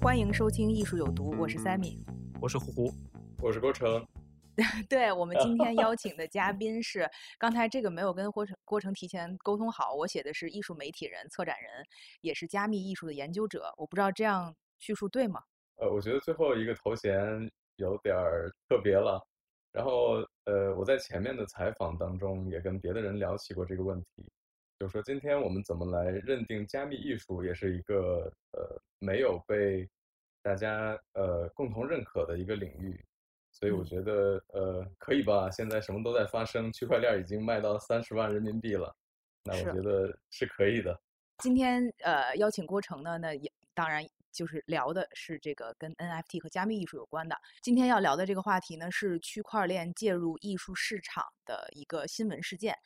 欢迎收听《艺术有毒》，我是 Sammy。我是胡胡，我是郭成。对我们今天邀请的嘉 宾是，刚才这个没有跟郭成郭成提前沟通好，我写的是艺术媒体人、策展人，也是加密艺术的研究者。我不知道这样叙述对吗？呃，我觉得最后一个头衔有点儿特别了。然后，呃，我在前面的采访当中也跟别的人聊起过这个问题，就是说今天我们怎么来认定加密艺术，也是一个呃没有被大家呃共同认可的一个领域。所以我觉得，呃，可以吧？现在什么都在发生，区块链已经卖到三十万人民币了，那我觉得是可以的。今天呃邀请郭成呢，那也当然就是聊的是这个跟 NFT 和加密艺术有关的。今天要聊的这个话题呢，是区块链介入艺术市场的一个新闻事件。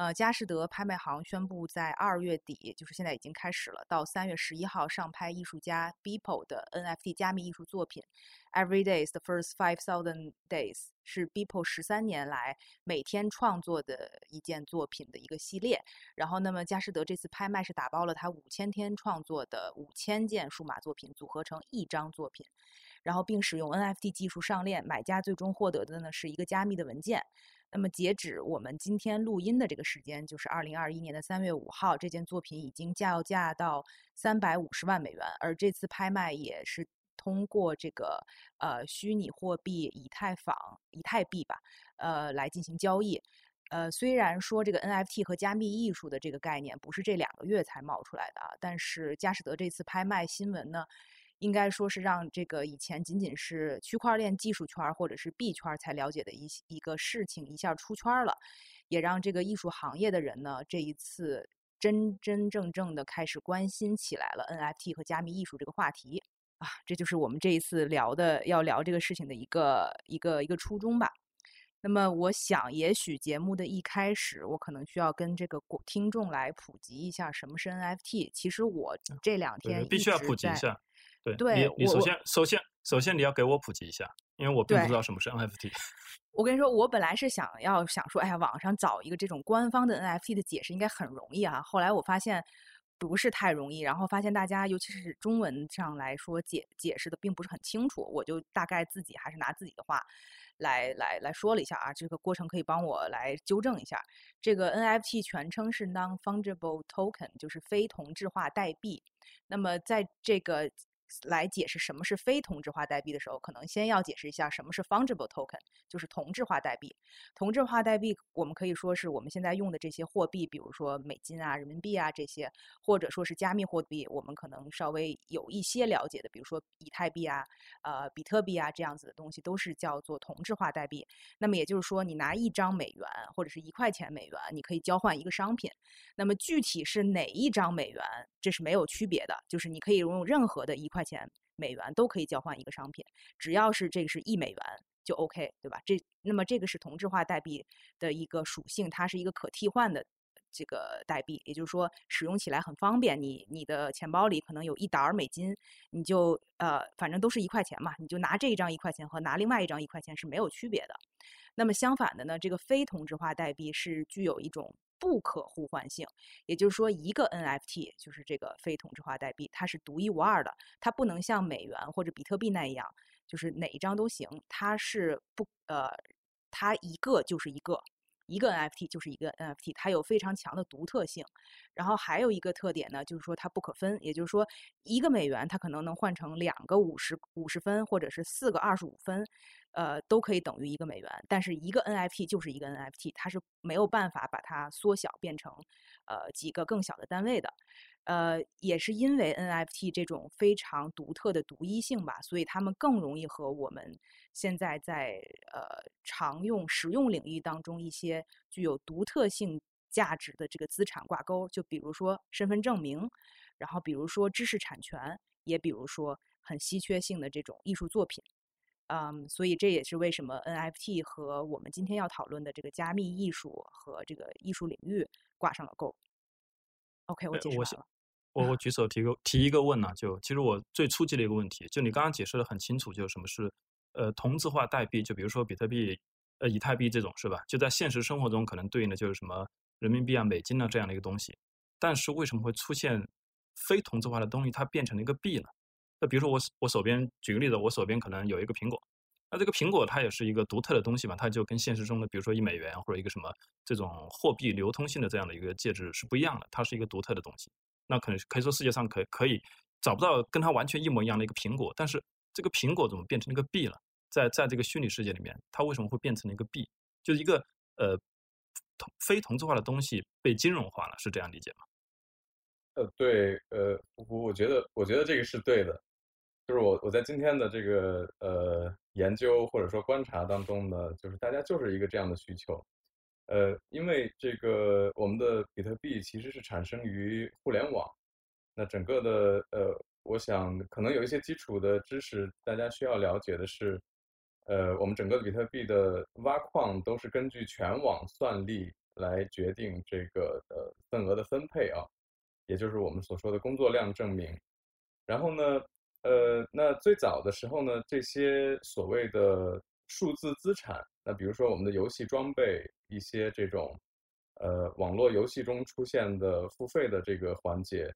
呃，佳士得拍卖行宣布在二月底，就是现在已经开始了，到三月十一号上拍艺术家 Beeple 的 NFT 加密艺术作品。Every day is the first five thousand days 是 Beeple 十三年来每天创作的一件作品的一个系列。然后，那么佳士得这次拍卖是打包了他五千天创作的五千件数码作品，组合成一张作品，然后并使用 NFT 技术上链。买家最终获得的呢是一个加密的文件。那么，截止我们今天录音的这个时间，就是二零二一年的三月五号，这件作品已经叫价到三百五十万美元，而这次拍卖也是。通过这个呃虚拟货币以太坊、以太币吧，呃来进行交易。呃，虽然说这个 NFT 和加密艺术的这个概念不是这两个月才冒出来的啊，但是佳士得这次拍卖新闻呢，应该说是让这个以前仅仅是区块链技术圈或者是币圈才了解的一一个事情一下出圈了，也让这个艺术行业的人呢这一次真真正正的开始关心起来了 NFT 和加密艺术这个话题。啊，这就是我们这一次聊的要聊这个事情的一个一个一个初衷吧。那么，我想也许节目的一开始，我可能需要跟这个听众来普及一下什么是 NFT。其实我这两天必须要普及一下。对，对，你首先首先首先你要给我普及一下，因为我并不知道什么是 NFT。我跟你说，我本来是想要想说，哎呀，网上找一个这种官方的 NFT 的解释应该很容易啊。后来我发现。不是太容易，然后发现大家，尤其是中文上来说解解释的并不是很清楚，我就大概自己还是拿自己的话来来来说了一下啊，这个过程可以帮我来纠正一下。这个 NFT 全称是 Non-Fungible Token，就是非同质化代币。那么在这个来解释什么是非同质化代币的时候，可能先要解释一下什么是 fungible token，就是同质化代币。同质化代币，我们可以说是我们现在用的这些货币，比如说美金啊、人民币啊这些，或者说是加密货币，我们可能稍微有一些了解的，比如说以太币啊、呃比特币啊这样子的东西，都是叫做同质化代币。那么也就是说，你拿一张美元或者是一块钱美元，你可以交换一个商品。那么具体是哪一张美元，这是没有区别的，就是你可以用任何的一块。钱美元都可以交换一个商品，只要是这个是一美元就 OK，对吧？这那么这个是同质化代币的一个属性，它是一个可替换的这个代币，也就是说使用起来很方便。你你的钱包里可能有一沓美金，你就呃反正都是一块钱嘛，你就拿这一张一块钱和拿另外一张一块钱是没有区别的。那么相反的呢，这个非同质化代币是具有一种。不可互换性，也就是说，一个 NFT 就是这个非同质化代币，它是独一无二的，它不能像美元或者比特币那样，就是哪一张都行，它是不呃，它一个就是一个，一个 NFT 就是一个 NFT，它有非常强的独特性。然后还有一个特点呢，就是说它不可分，也就是说，一个美元它可能能换成两个五十五十分，或者是四个二十五分。呃，都可以等于一个美元，但是一个 NFT 就是一个 NFT，它是没有办法把它缩小变成呃几个更小的单位的。呃，也是因为 NFT 这种非常独特的独一性吧，所以他们更容易和我们现在在呃常用实用领域当中一些具有独特性价值的这个资产挂钩，就比如说身份证明，然后比如说知识产权，也比如说很稀缺性的这种艺术作品。嗯，所以这也是为什么 NFT 和我们今天要讨论的这个加密艺术和这个艺术领域挂上了钩。OK，我解释完了。我我举手提个提一个问呢，就其实我最初级的一个问题，就你刚刚解释的很清楚，就是什么是呃同质化代币，就比如说比特币、呃以太币这种是吧？就在现实生活中可能对应的就是什么人民币啊、美金啊这样的一个东西，但是为什么会出现非同质化的东西，它变成了一个币呢？那比如说我我手边举个例子，我手边可能有一个苹果，那这个苹果它也是一个独特的东西嘛，它就跟现实中的比如说一美元或者一个什么这种货币流通性的这样的一个介质是不一样的，它是一个独特的东西。那可能可以说世界上可可以找不到跟它完全一模一样的一个苹果，但是这个苹果怎么变成一个币了？在在这个虚拟世界里面，它为什么会变成了一个币？就是一个呃同非同质化的东西被金融化了，是这样理解吗？呃，对，呃，我我觉得我觉得这个是对的，就是我我在今天的这个呃研究或者说观察当中呢，就是大家就是一个这样的需求。呃，因为这个我们的比特币其实是产生于互联网，那整个的呃，我想可能有一些基础的知识，大家需要了解的是，呃，我们整个比特币的挖矿都是根据全网算力来决定这个呃份额的分配啊，也就是我们所说的工作量证明。然后呢，呃，那最早的时候呢，这些所谓的数字资产。那比如说我们的游戏装备，一些这种，呃，网络游戏中出现的付费的这个环节，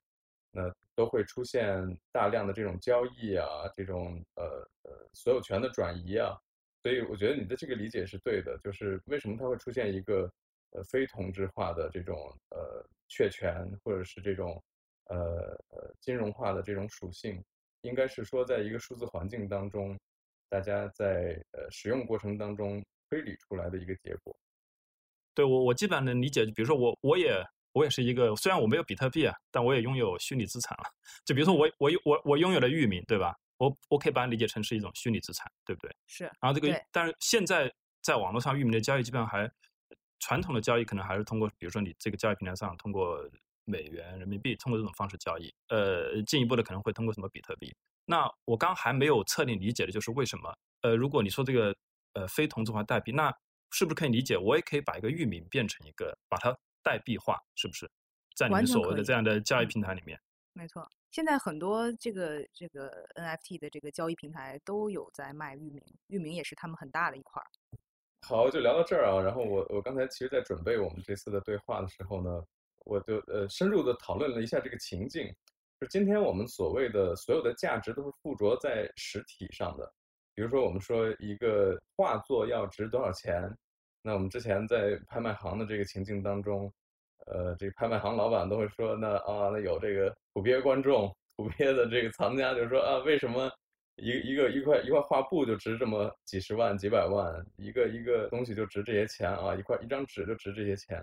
那都会出现大量的这种交易啊，这种呃呃所有权的转移啊，所以我觉得你的这个理解是对的，就是为什么它会出现一个呃非同质化的这种呃确权，或者是这种呃呃金融化的这种属性，应该是说在一个数字环境当中，大家在呃使用过程当中。推理出来的一个结果，对我我基本上能理解。比如说我我也我也是一个，虽然我没有比特币啊，但我也拥有虚拟资产了。就比如说我我我我拥有了域名，对吧？我我可以把它理解成是一种虚拟资产，对不对？是。然后这个，但是现在在网络上域名的交易，基本上还传统的交易可能还是通过，比如说你这个交易平台上通过美元、人民币，通过这种方式交易。呃，进一步的可能会通过什么比特币。那我刚还没有彻底理解的就是为什么？呃，如果你说这个。呃，非同质化代币，那是不是可以理解？我也可以把一个域名变成一个，把它代币化，是不是？在你们所谓的这样的交易平台里面，没错。现在很多这个这个 NFT 的这个交易平台都有在卖域名，域名也是他们很大的一块儿。好，就聊到这儿啊。然后我我刚才其实，在准备我们这次的对话的时候呢，我就呃深入的讨论了一下这个情境，就今天我们所谓的所有的价值都是附着在实体上的。比如说，我们说一个画作要值多少钱？那我们之前在拍卖行的这个情境当中，呃，这个拍卖行老板都会说，那啊，那有这个土鳖观众、土鳖的这个藏家，就说啊，为什么一一个一块一块画布就值这么几十万、几百万？一个一个东西就值这些钱啊？一块一张纸就值这些钱？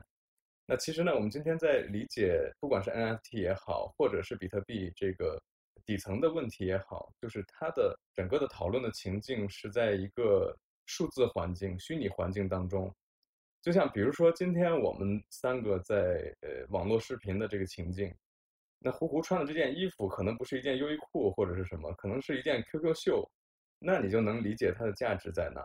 那其实呢，我们今天在理解，不管是 NFT 也好，或者是比特币这个。底层的问题也好，就是它的整个的讨论的情境是在一个数字环境、虚拟环境当中。就像比如说，今天我们三个在呃网络视频的这个情境，那胡胡穿的这件衣服可能不是一件优衣库或者是什么，可能是一件 QQ 秀，那你就能理解它的价值在哪。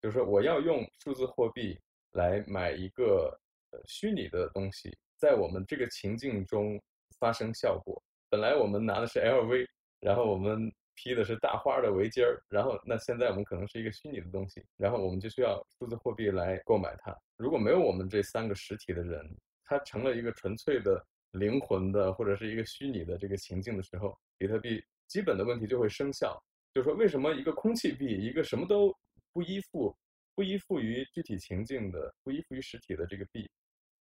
就是说，我要用数字货币来买一个呃虚拟的东西，在我们这个情境中发生效果。本来我们拿的是 LV，然后我们披的是大花的围巾儿，然后那现在我们可能是一个虚拟的东西，然后我们就需要数字货币来购买它。如果没有我们这三个实体的人，它成了一个纯粹的灵魂的或者是一个虚拟的这个情境的时候，比特币基本的问题就会生效。就是说，为什么一个空气币，一个什么都不依附、不依附于具体情境的、不依附于实体的这个币？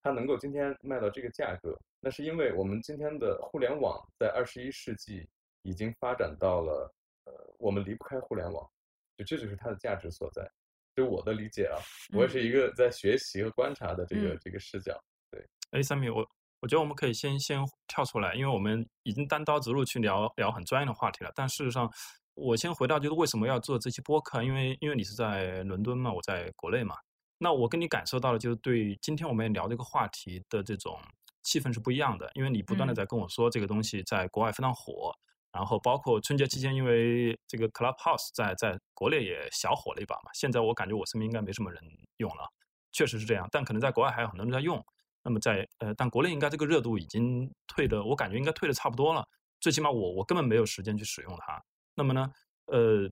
它能够今天卖到这个价格，那是因为我们今天的互联网在二十一世纪已经发展到了，呃，我们离不开互联网，就这就是它的价值所在。就我的理解啊，我也是一个在学习和观察的这个这个视角。对，哎，三米，我我觉得我们可以先先跳出来，因为我们已经单刀直入去聊聊很专业的话题了，但事实上，我先回到就是为什么要做这期播客，因为因为你是在伦敦嘛，我在国内嘛，那我跟你感受到的就是对今天我们聊这个话题的这种气氛是不一样的，因为你不断的在跟我说这个东西在国外非常火，然后包括春节期间，因为这个 Clubhouse 在在国内也小火了一把嘛，现在我感觉我身边应该没什么人用了，确实是这样，但可能在国外还有很多人在用。那么在呃，但国内应该这个热度已经退的，我感觉应该退的差不多了。最起码我我根本没有时间去使用它。那么呢，呃，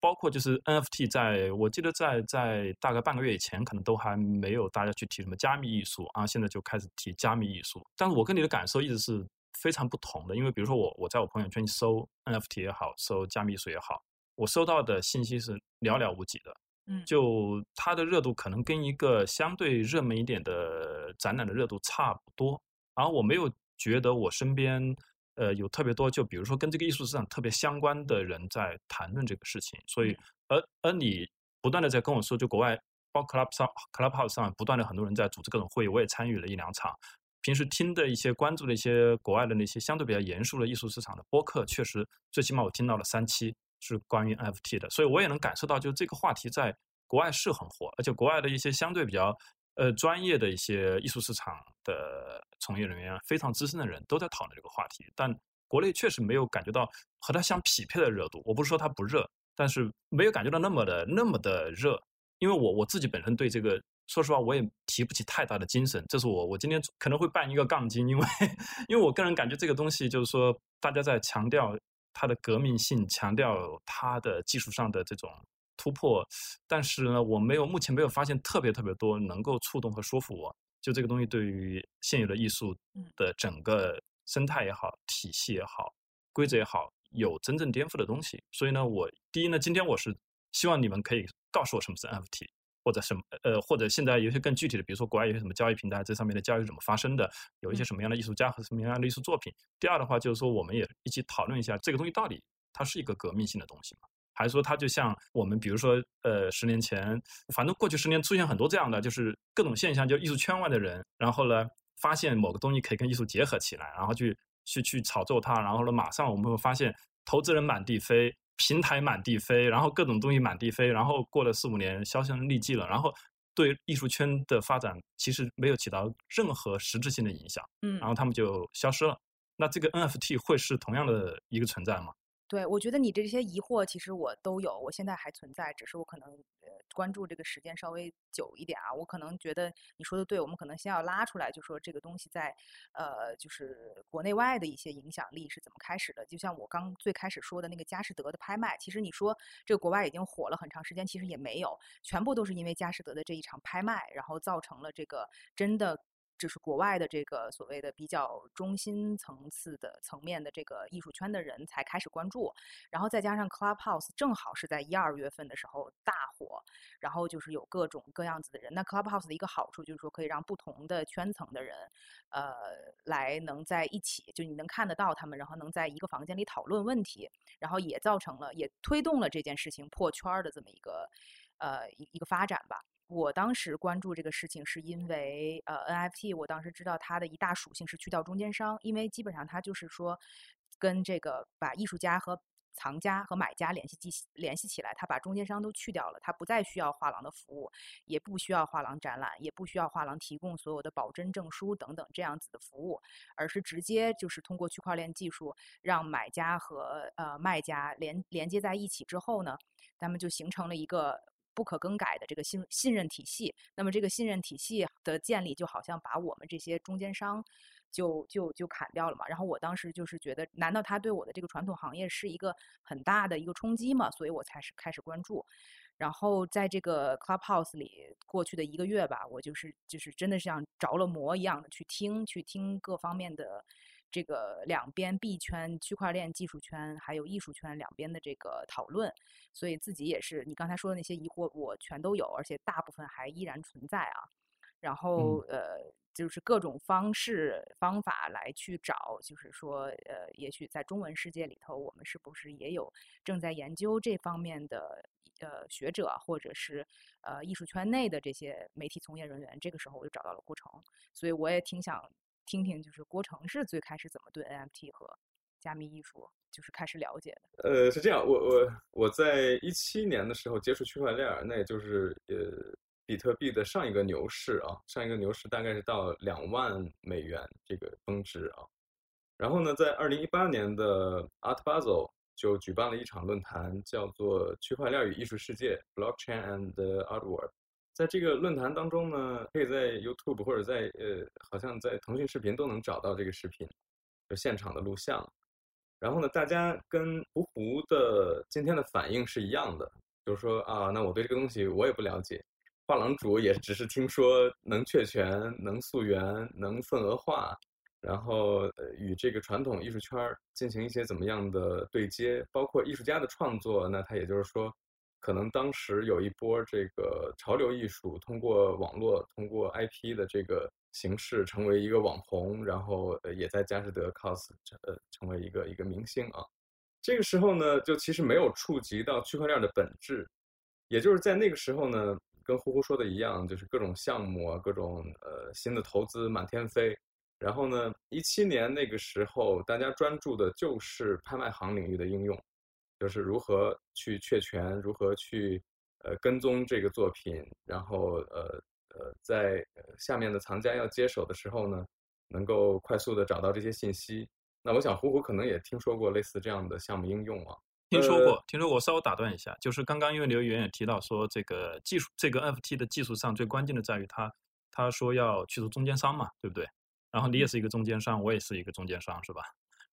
包括就是 NFT，在我记得在在大概半个月以前，可能都还没有大家去提什么加密艺术啊，现在就开始提加密艺术。但是我跟你的感受一直是非常不同的，因为比如说我我在我朋友圈搜 NFT 也好，搜加密艺术也好，我收到的信息是寥寥无几的。嗯，就它的热度可能跟一个相对热门一点的展览的热度差不多，而我没有觉得我身边呃有特别多，就比如说跟这个艺术市场特别相关的人在谈论这个事情。所以，而而你不断的在跟我说，就国外包括 Club 上 Clubhouse 上不断的很多人在组织各种会议，我也参与了一两场。平时听的一些关注的一些国外的那些相对比较严肃的艺术市场的播客，确实最起码我听到了三期。是关于 NFT 的，所以我也能感受到，就这个话题在国外是很火，而且国外的一些相对比较呃专业的一些艺术市场的从业人员，非常资深的人都在讨论这个话题。但国内确实没有感觉到和它相匹配的热度。我不是说它不热，但是没有感觉到那么的那么的热。因为我我自己本身对这个，说实话，我也提不起太大的精神。这是我我今天可能会办一个杠精，因为因为我个人感觉这个东西就是说大家在强调。它的革命性强调它的技术上的这种突破，但是呢，我没有目前没有发现特别特别多能够触动和说服我，就这个东西对于现有的艺术的整个生态也好、体系也好、规则也好，有真正颠覆的东西。所以呢，我第一呢，今天我是希望你们可以告诉我什么是 NFT。或者什么呃，或者现在有些更具体的，比如说国外有些什么交易平台，这上面的交易怎么发生的？有一些什么样的艺术家和什么样的艺术作品？第二的话，就是说我们也一起讨论一下这个东西到底它是一个革命性的东西吗？还是说它就像我们比如说呃十年前，反正过去十年出现很多这样的就是各种现象，就艺术圈外的人，然后呢发现某个东西可以跟艺术结合起来，然后去去去炒作它，然后呢马上我们会发现投资人满地飞。平台满地飞，然后各种东西满地飞，然后过了四五年销声匿迹了，然后对艺术圈的发展其实没有起到任何实质性的影响，嗯，然后他们就消失了。那这个 NFT 会是同样的一个存在吗？对，我觉得你这些疑惑其实我都有，我现在还存在，只是我可能呃关注这个时间稍微久一点啊。我可能觉得你说的对，我们可能先要拉出来，就说这个东西在呃就是国内外的一些影响力是怎么开始的。就像我刚最开始说的那个佳士得的拍卖，其实你说这个国外已经火了很长时间，其实也没有，全部都是因为佳士得的这一场拍卖，然后造成了这个真的。就是国外的这个所谓的比较中心层次的层面的这个艺术圈的人才开始关注，然后再加上 Clubhouse 正好是在一二月份的时候大火，然后就是有各种各样子的人。那 Clubhouse 的一个好处就是说可以让不同的圈层的人，呃，来能在一起，就你能看得到他们，然后能在一个房间里讨论问题，然后也造成了也推动了这件事情破圈的这么一个呃一一个发展吧。我当时关注这个事情，是因为呃，NFT，我当时知道它的一大属性是去掉中间商，因为基本上它就是说，跟这个把艺术家和藏家和买家联系起联系起来，它把中间商都去掉了，它不再需要画廊的服务，也不需要画廊展览，也不需要画廊提供所有的保真证书等等这样子的服务，而是直接就是通过区块链技术，让买家和呃卖家连连接在一起之后呢，他们就形成了一个。不可更改的这个信信任体系，那么这个信任体系的建立，就好像把我们这些中间商就就就砍掉了嘛。然后我当时就是觉得，难道他对我的这个传统行业是一个很大的一个冲击吗？所以我才是开始关注。然后在这个 Clubhouse 里，过去的一个月吧，我就是就是真的像着了魔一样的去听，去听各方面的。这个两边币圈、区块链技术圈还有艺术圈两边的这个讨论，所以自己也是你刚才说的那些疑惑，我全都有，而且大部分还依然存在啊。然后呃，就是各种方式方法来去找，就是说呃，也许在中文世界里头，我们是不是也有正在研究这方面的呃学者，或者是呃艺术圈内的这些媒体从业人员？这个时候我就找到了顾城，所以我也挺想。听听，就是郭成是最开始怎么对 NFT 和加密艺术就是开始了解的？呃，是这样，我我我在一七年的时候接触区块链，那也就是呃比特币的上一个牛市啊，上一个牛市大概是到两万美元这个峰值啊。然后呢，在二零一八年的 Art Basel 就举办了一场论坛，叫做《区块链与艺术世界》（Blockchain and Art World）。在这个论坛当中呢，可以在 YouTube 或者在呃，好像在腾讯视频都能找到这个视频，就现场的录像。然后呢，大家跟胡胡的今天的反应是一样的，就是说啊，那我对这个东西我也不了解，画廊主也只是听说能确权、能溯源、能份额化，然后呃与这个传统艺术圈进行一些怎么样的对接，包括艺术家的创作，那他也就是说。可能当时有一波这个潮流艺术，通过网络、通过 IP 的这个形式成为一个网红，然后呃也在佳士得 cos 呃成为一个一个明星啊。这个时候呢，就其实没有触及到区块链的本质，也就是在那个时候呢，跟呼呼说的一样，就是各种项目啊，各种呃新的投资满天飞。然后呢，一七年那个时候，大家专注的就是拍卖行领域的应用。就是如何去确权，如何去呃跟踪这个作品，然后呃呃在下面的藏家要接手的时候呢，能够快速的找到这些信息。那我想虎虎可能也听说过类似这样的项目应用啊。听说过，听说过。稍微打断一下，就是刚刚因为刘源也提到说，这个技术，这个 NFT 的技术上最关键的在于他他说要去除中间商嘛，对不对？然后你也是一个中间商，我也是一个中间商，是吧？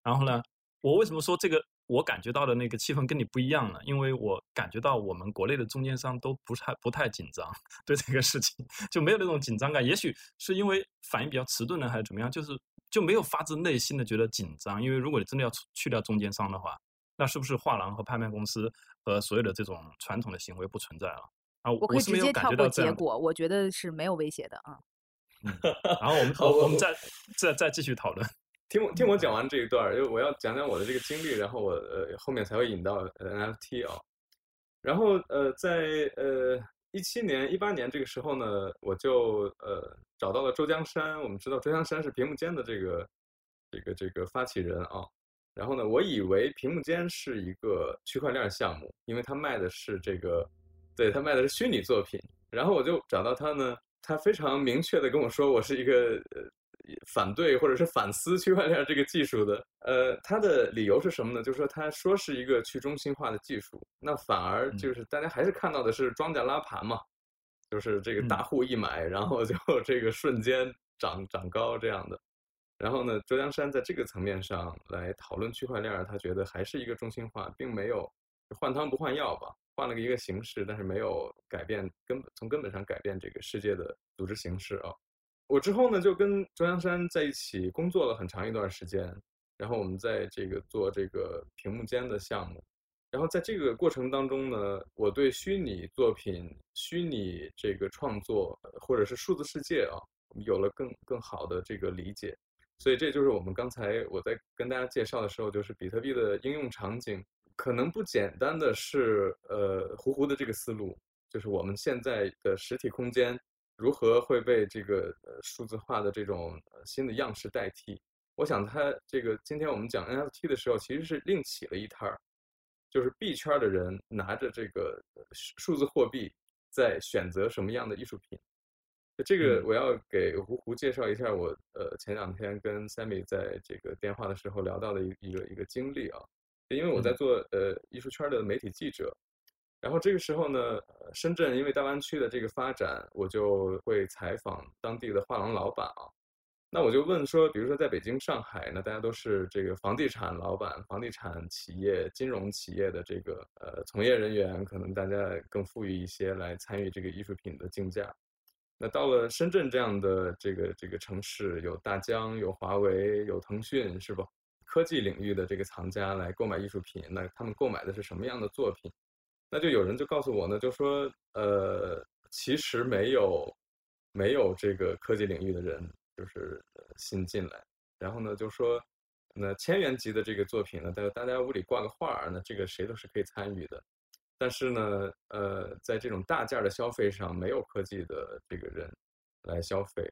然后呢，我为什么说这个？我感觉到的那个气氛跟你不一样呢，因为我感觉到我们国内的中间商都不太不太紧张，对这个事情 就没有那种紧张感。也许是因为反应比较迟钝呢，还是怎么样？就是就没有发自内心的觉得紧张。因为如果你真的要去掉中间商的话，那是不是画廊和拍卖公司和所有的这种传统的行为不存在了？啊，我可以直接跳过结果，我觉得是没有威胁的啊。然后我们 我们再再再继续讨论。听我听我讲完这一段，因为我要讲讲我的这个经历，然后我呃后面才会引到 NFT 啊。然后呃在呃一七年、一八年这个时候呢，我就呃找到了周江山。我们知道周江山是屏幕间的这个这个这个发起人啊。然后呢，我以为屏幕间是一个区块链项目，因为他卖的是这个，对他卖的是虚拟作品。然后我就找到他呢，他非常明确的跟我说，我是一个呃。反对或者是反思区块链这个技术的，呃，它的理由是什么呢？就是说它说是一个去中心化的技术，那反而就是大家还是看到的是庄家拉盘嘛，就是这个大户一买，然后就 这个瞬间涨涨高这样的。然后呢，周江山在这个层面上来讨论区块链，他觉得还是一个中心化，并没有换汤不换药吧，换了个一个形式，但是没有改变根本从根本上改变这个世界的组织形式啊。我之后呢，就跟周阳山在一起工作了很长一段时间，然后我们在这个做这个屏幕间的项目，然后在这个过程当中呢，我对虚拟作品、虚拟这个创作或者是数字世界啊，有了更更好的这个理解，所以这就是我们刚才我在跟大家介绍的时候，就是比特币的应用场景可能不简单的是呃糊糊的这个思路，就是我们现在的实体空间。如何会被这个呃数字化的这种新的样式代替？我想它这个今天我们讲 NFT 的时候，其实是另起了一摊儿，就是币圈的人拿着这个数字货币在选择什么样的艺术品。这个我要给胡胡介绍一下，我呃前两天跟 Sammy 在这个电话的时候聊到的一一个一个经历啊，因为我在做呃艺术圈的媒体记者。然后这个时候呢，深圳因为大湾区的这个发展，我就会采访当地的画廊老板啊。那我就问说，比如说在北京、上海，那大家都是这个房地产老板、房地产企业、金融企业的这个呃从业人员，可能大家更富裕一些来参与这个艺术品的竞价。那到了深圳这样的这个这个城市，有大疆、有华为、有腾讯，是不？科技领域的这个藏家来购买艺术品，那他们购买的是什么样的作品？那就有人就告诉我呢，就说，呃，其实没有，没有这个科技领域的人就是新进来，然后呢，就说，那千元级的这个作品呢，在大家屋里挂个画儿，那这个谁都是可以参与的，但是呢，呃，在这种大件的消费上，没有科技的这个人来消费，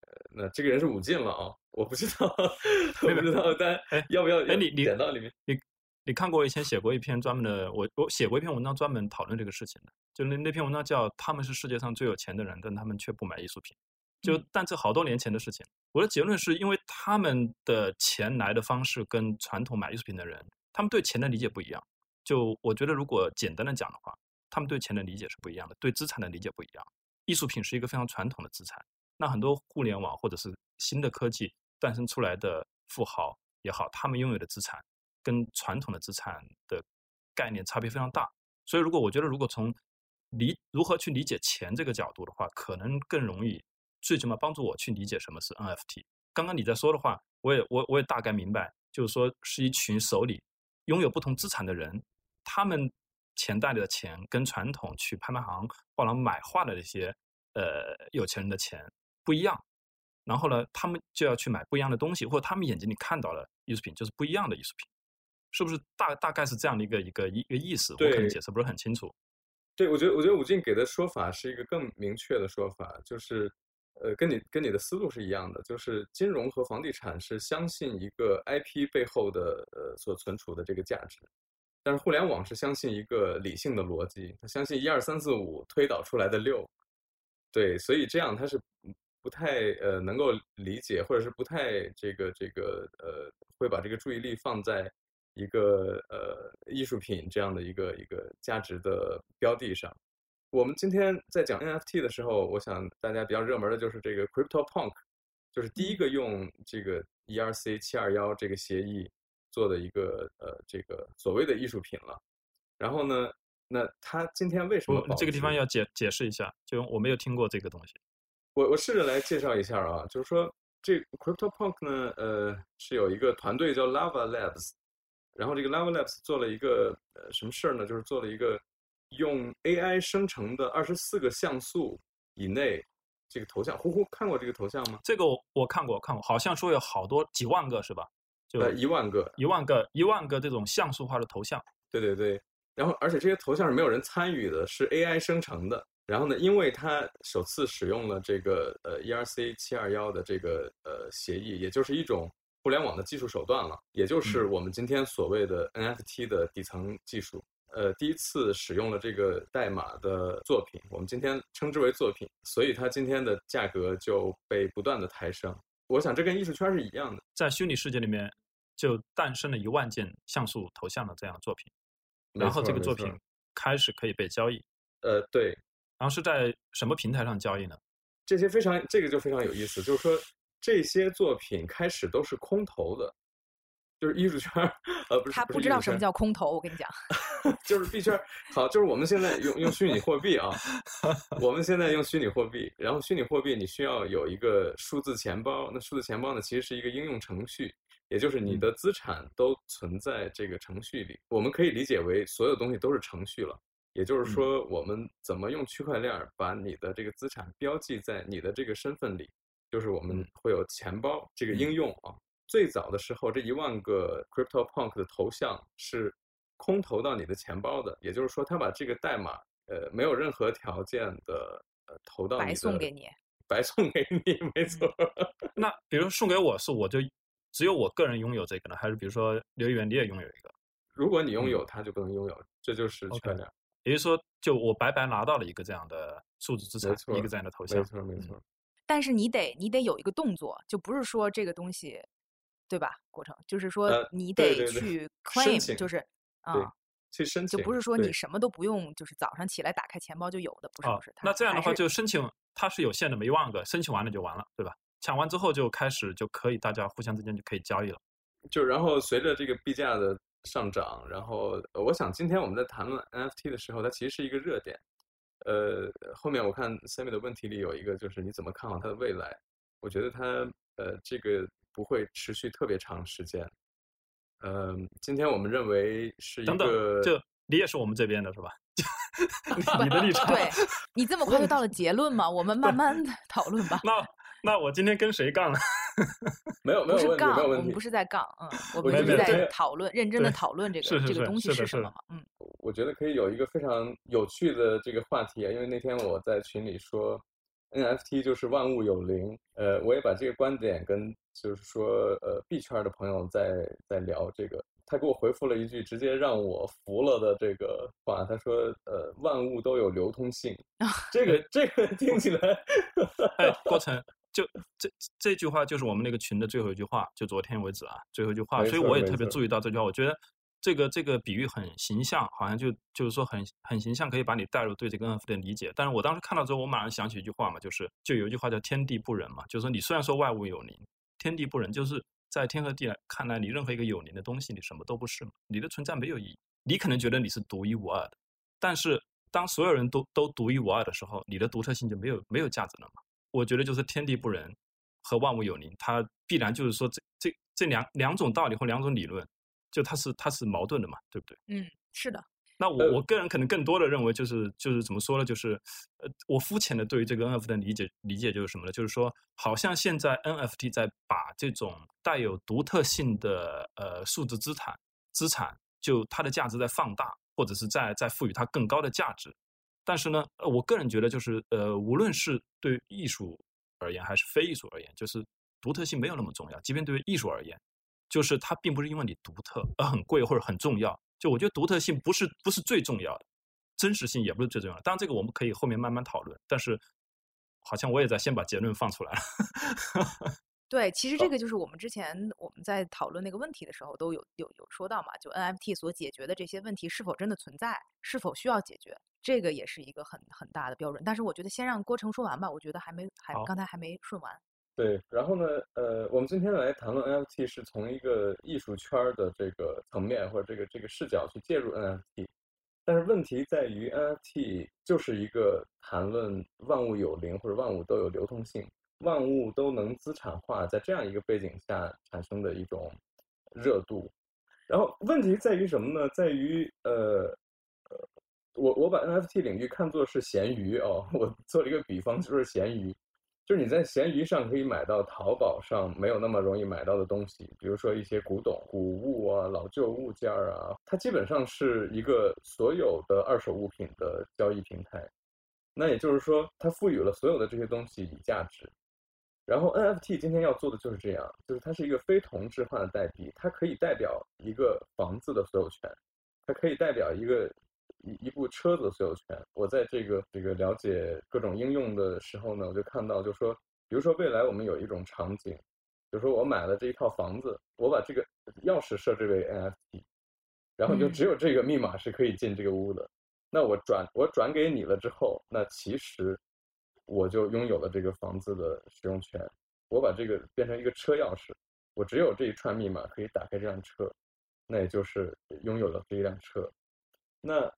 呃那这个人是武进了啊，我不知道，我不知道，但要不要？哎，你你点到里面，你你看过以前写过一篇专门的，我我写过一篇文章专门讨论这个事情的，就那那篇文章叫《他们是世界上最有钱的人，但他们却不买艺术品》。就但这好多年前的事情，我的结论是因为他们的钱来的方式跟传统买艺术品的人，他们对钱的理解不一样。就我觉得，如果简单的讲的话，他们对钱的理解是不一样的，对资产的理解不一样。艺术品是一个非常传统的资产，那很多互联网或者是新的科技诞生出来的富豪也好，他们拥有的资产跟传统的资产的概念差别非常大。所以，如果我觉得，如果从理如何去理解钱这个角度的话，可能更容易。最起码帮助我去理解什么是 NFT。刚刚你在说的话，我也我我也大概明白，就是说是一群手里拥有不同资产的人，他们钱袋里的钱跟传统去拍卖行画廊买画的那些呃有钱人的钱不一样。然后呢，他们就要去买不一样的东西，或者他们眼睛里看到的艺术品就是不一样的艺术品，是不是大大概是这样的一个一个一个意思？我可能解释不是很清楚。对，我觉得我觉得武进给的说法是一个更明确的说法，就是。呃，跟你跟你的思路是一样的，就是金融和房地产是相信一个 IP 背后的呃所存储的这个价值，但是互联网是相信一个理性的逻辑，它相信一二三四五推导出来的六，对，所以这样它是不太呃能够理解，或者是不太这个这个呃会把这个注意力放在一个呃艺术品这样的一个一个价值的标的上。我们今天在讲 NFT 的时候，我想大家比较热门的就是这个 Crypto Punk，就是第一个用这个 ERC 七二幺这个协议做的一个呃这个所谓的艺术品了。然后呢，那他今天为什么这个地方要解解释一下？就我没有听过这个东西。我我试着来介绍一下啊，就是说这 Crypto Punk 呢，呃，是有一个团队叫 Lava Labs，然后这个 Lava Labs 做了一个呃什么事儿呢？就是做了一个。用 AI 生成的二十四个像素以内，这个头像，呼呼，看过这个头像吗？这个我我看过，看过，好像说有好多几万个是吧？就一万个，一万个，一万个这种像素化的头像。对对对，然后而且这些头像是没有人参与的，是 AI 生成的。然后呢，因为它首次使用了这个呃 ERC 七二幺的这个呃协议，也就是一种互联网的技术手段了，也就是我们今天所谓的 NFT 的底层技术。呃，第一次使用了这个代码的作品，我们今天称之为作品，所以它今天的价格就被不断的抬升。我想这跟艺术圈是一样的，在虚拟世界里面就诞生了一万件像素头像的这样的作品，然后这个作品开始可以被交易。呃，对，然后是在什么平台上交易呢？这些非常，这个就非常有意思，就是说这些作品开始都是空投的。就是艺术圈呃，不是他不知道什么叫空投，我跟你讲，就是币圈好，就是我们现在用用虚拟货币啊，我们现在用虚拟货币，然后虚拟货币你需要有一个数字钱包，那数字钱包呢其实是一个应用程序，也就是你的资产都存在这个程序里，我们可以理解为所有东西都是程序了，也就是说我们怎么用区块链把你的这个资产标记在你的这个身份里，就是我们会有钱包这个应用啊。最早的时候，这一万个 Crypto Punk 的头像是空投到你的钱包的，也就是说，他把这个代码，呃，没有任何条件的，呃，投到白送给你，白送给你，没错。那比如送给我是我就只有我个人拥有这个呢，还是比如说刘一元你也拥有一个？如果你拥有，他就不能拥有，这就是区块链。也就是说，就我白白拿到了一个这样的数字资产，一个这样的头像，没错没错。但是你得你得有一个动作，就不是说这个东西。对吧？过程就是说，你得去 claim，就是啊，去申请，就不是说你什么都不用，就是早上起来打开钱包就有的，不是不是。那这样的话，就申请它是有限的，没一万个，申请完了就完了，对吧？抢完之后就开始就可以，大家互相之间就可以交易了。就然后随着这个币价的上涨，然后我想今天我们在谈论 NFT 的时候，它其实是一个热点。呃，后面我看 Sammy 的问题里有一个，就是你怎么看好它的未来？我觉得它呃这个。不会持续特别长时间。嗯，今天我们认为是一个，就你也是我们这边的是吧？你的立场，对你这么快就到了结论吗？我们慢慢的讨论吧。那那我今天跟谁杠了？没有没有问题，没有问题。我们不是在杠，嗯，我们是在讨论，认真的讨论这个这个东西是什么嘛？嗯，我觉得可以有一个非常有趣的这个话题啊，因为那天我在群里说。NFT 就是万物有灵。呃，我也把这个观点跟就是说呃币圈的朋友在在聊这个，他给我回复了一句直接让我服了的这个话，他说呃万物都有流通性。这个这个听起来，哎，过程就这这句话就是我们那个群的最后一句话，就昨天为止啊最后一句话，所以我也特别注意到这句话，我觉得。这个这个比喻很形象，好像就就是说很很形象，可以把你带入对这个 NFT 的理解。但是我当时看到之后，我马上想起一句话嘛，就是就有一句话叫“天地不仁”嘛，就是说你虽然说万物有灵，天地不仁，就是在天和地看来，你任何一个有灵的东西，你什么都不是嘛，你的存在没有意义。你可能觉得你是独一无二的，但是当所有人都都独一无二的时候，你的独特性就没有没有价值了嘛。我觉得就是天地不仁和万物有灵，它必然就是说这这这两两种道理或两种理论。就它是它是矛盾的嘛，对不对？嗯，是的。那我我个人可能更多的认为就是就是怎么说呢？就是呃，我肤浅的对于这个 NFT 的理解理解就是什么呢？就是说，好像现在 NFT 在把这种带有独特性的呃数字资产资产，就它的价值在放大，或者是在在赋予它更高的价值。但是呢，呃，我个人觉得就是呃，无论是对艺术而言还是非艺术而言，就是独特性没有那么重要。即便对于艺术而言。就是它并不是因为你独特而很贵或者很重要，就我觉得独特性不是不是最重要的，真实性也不是最重要的。当然这个我们可以后面慢慢讨论，但是好像我也在先把结论放出来了。对，其实这个就是我们之前我们在讨论那个问题的时候都有有有说到嘛，就 NFT 所解决的这些问题是否真的存在，是否需要解决，这个也是一个很很大的标准。但是我觉得先让郭成说完吧，我觉得还没还刚才还没顺完。对，然后呢，呃，我们今天来谈论 NFT 是从一个艺术圈的这个层面或者这个这个视角去介入 NFT，但是问题在于 NFT 就是一个谈论万物有灵或者万物都有流通性，万物都能资产化，在这样一个背景下产生的一种热度。然后问题在于什么呢？在于呃呃，我我把 NFT 领域看作是咸鱼哦，我做了一个比方，就是咸鱼。就是你在闲鱼上可以买到淘宝上没有那么容易买到的东西，比如说一些古董、古物啊、老旧物件儿啊，它基本上是一个所有的二手物品的交易平台。那也就是说，它赋予了所有的这些东西以价值。然后 NFT 今天要做的就是这样，就是它是一个非同质化的代币，它可以代表一个房子的所有权，它可以代表一个。一一部车子的所有权，我在这个这个了解各种应用的时候呢，我就看到，就说，比如说未来我们有一种场景，比如说我买了这一套房子，我把这个钥匙设置为 NFT，然后就只有这个密码是可以进这个屋的，那我转我转给你了之后，那其实我就拥有了这个房子的使用权，我把这个变成一个车钥匙，我只有这一串密码可以打开这辆车，那也就是拥有了这一辆车，那。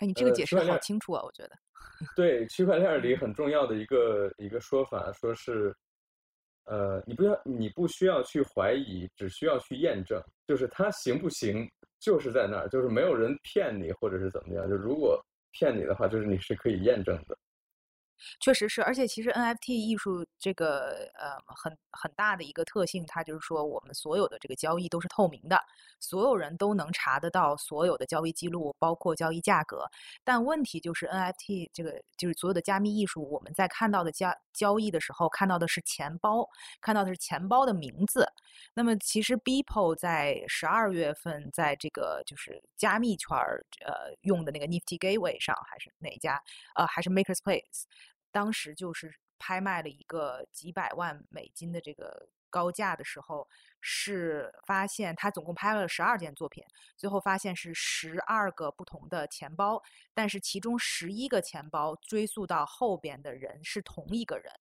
哎，你这个解释好清楚啊！我觉得，对区块链里很重要的一个一个说法，说是，呃，你不要，你不需要去怀疑，只需要去验证，就是它行不行，就是在那儿，就是没有人骗你或者是怎么样，就如果骗你的话，就是你是可以验证的。确实是，而且其实 NFT 艺术这个呃很很大的一个特性，它就是说我们所有的这个交易都是透明的，所有人都能查得到所有的交易记录，包括交易价格。但问题就是 NFT 这个就是所有的加密艺术，我们在看到的交交易的时候，看到的是钱包，看到的是钱包的名字。那么其实 Beeple 在十二月份在这个就是加密圈儿呃用的那个 Nifty Gateway 上，还是哪家呃还是 Makers Place。当时就是拍卖了一个几百万美金的这个高价的时候，是发现他总共拍了十二件作品，最后发现是十二个不同的钱包，但是其中十一个钱包追溯到后边的人是同一个人，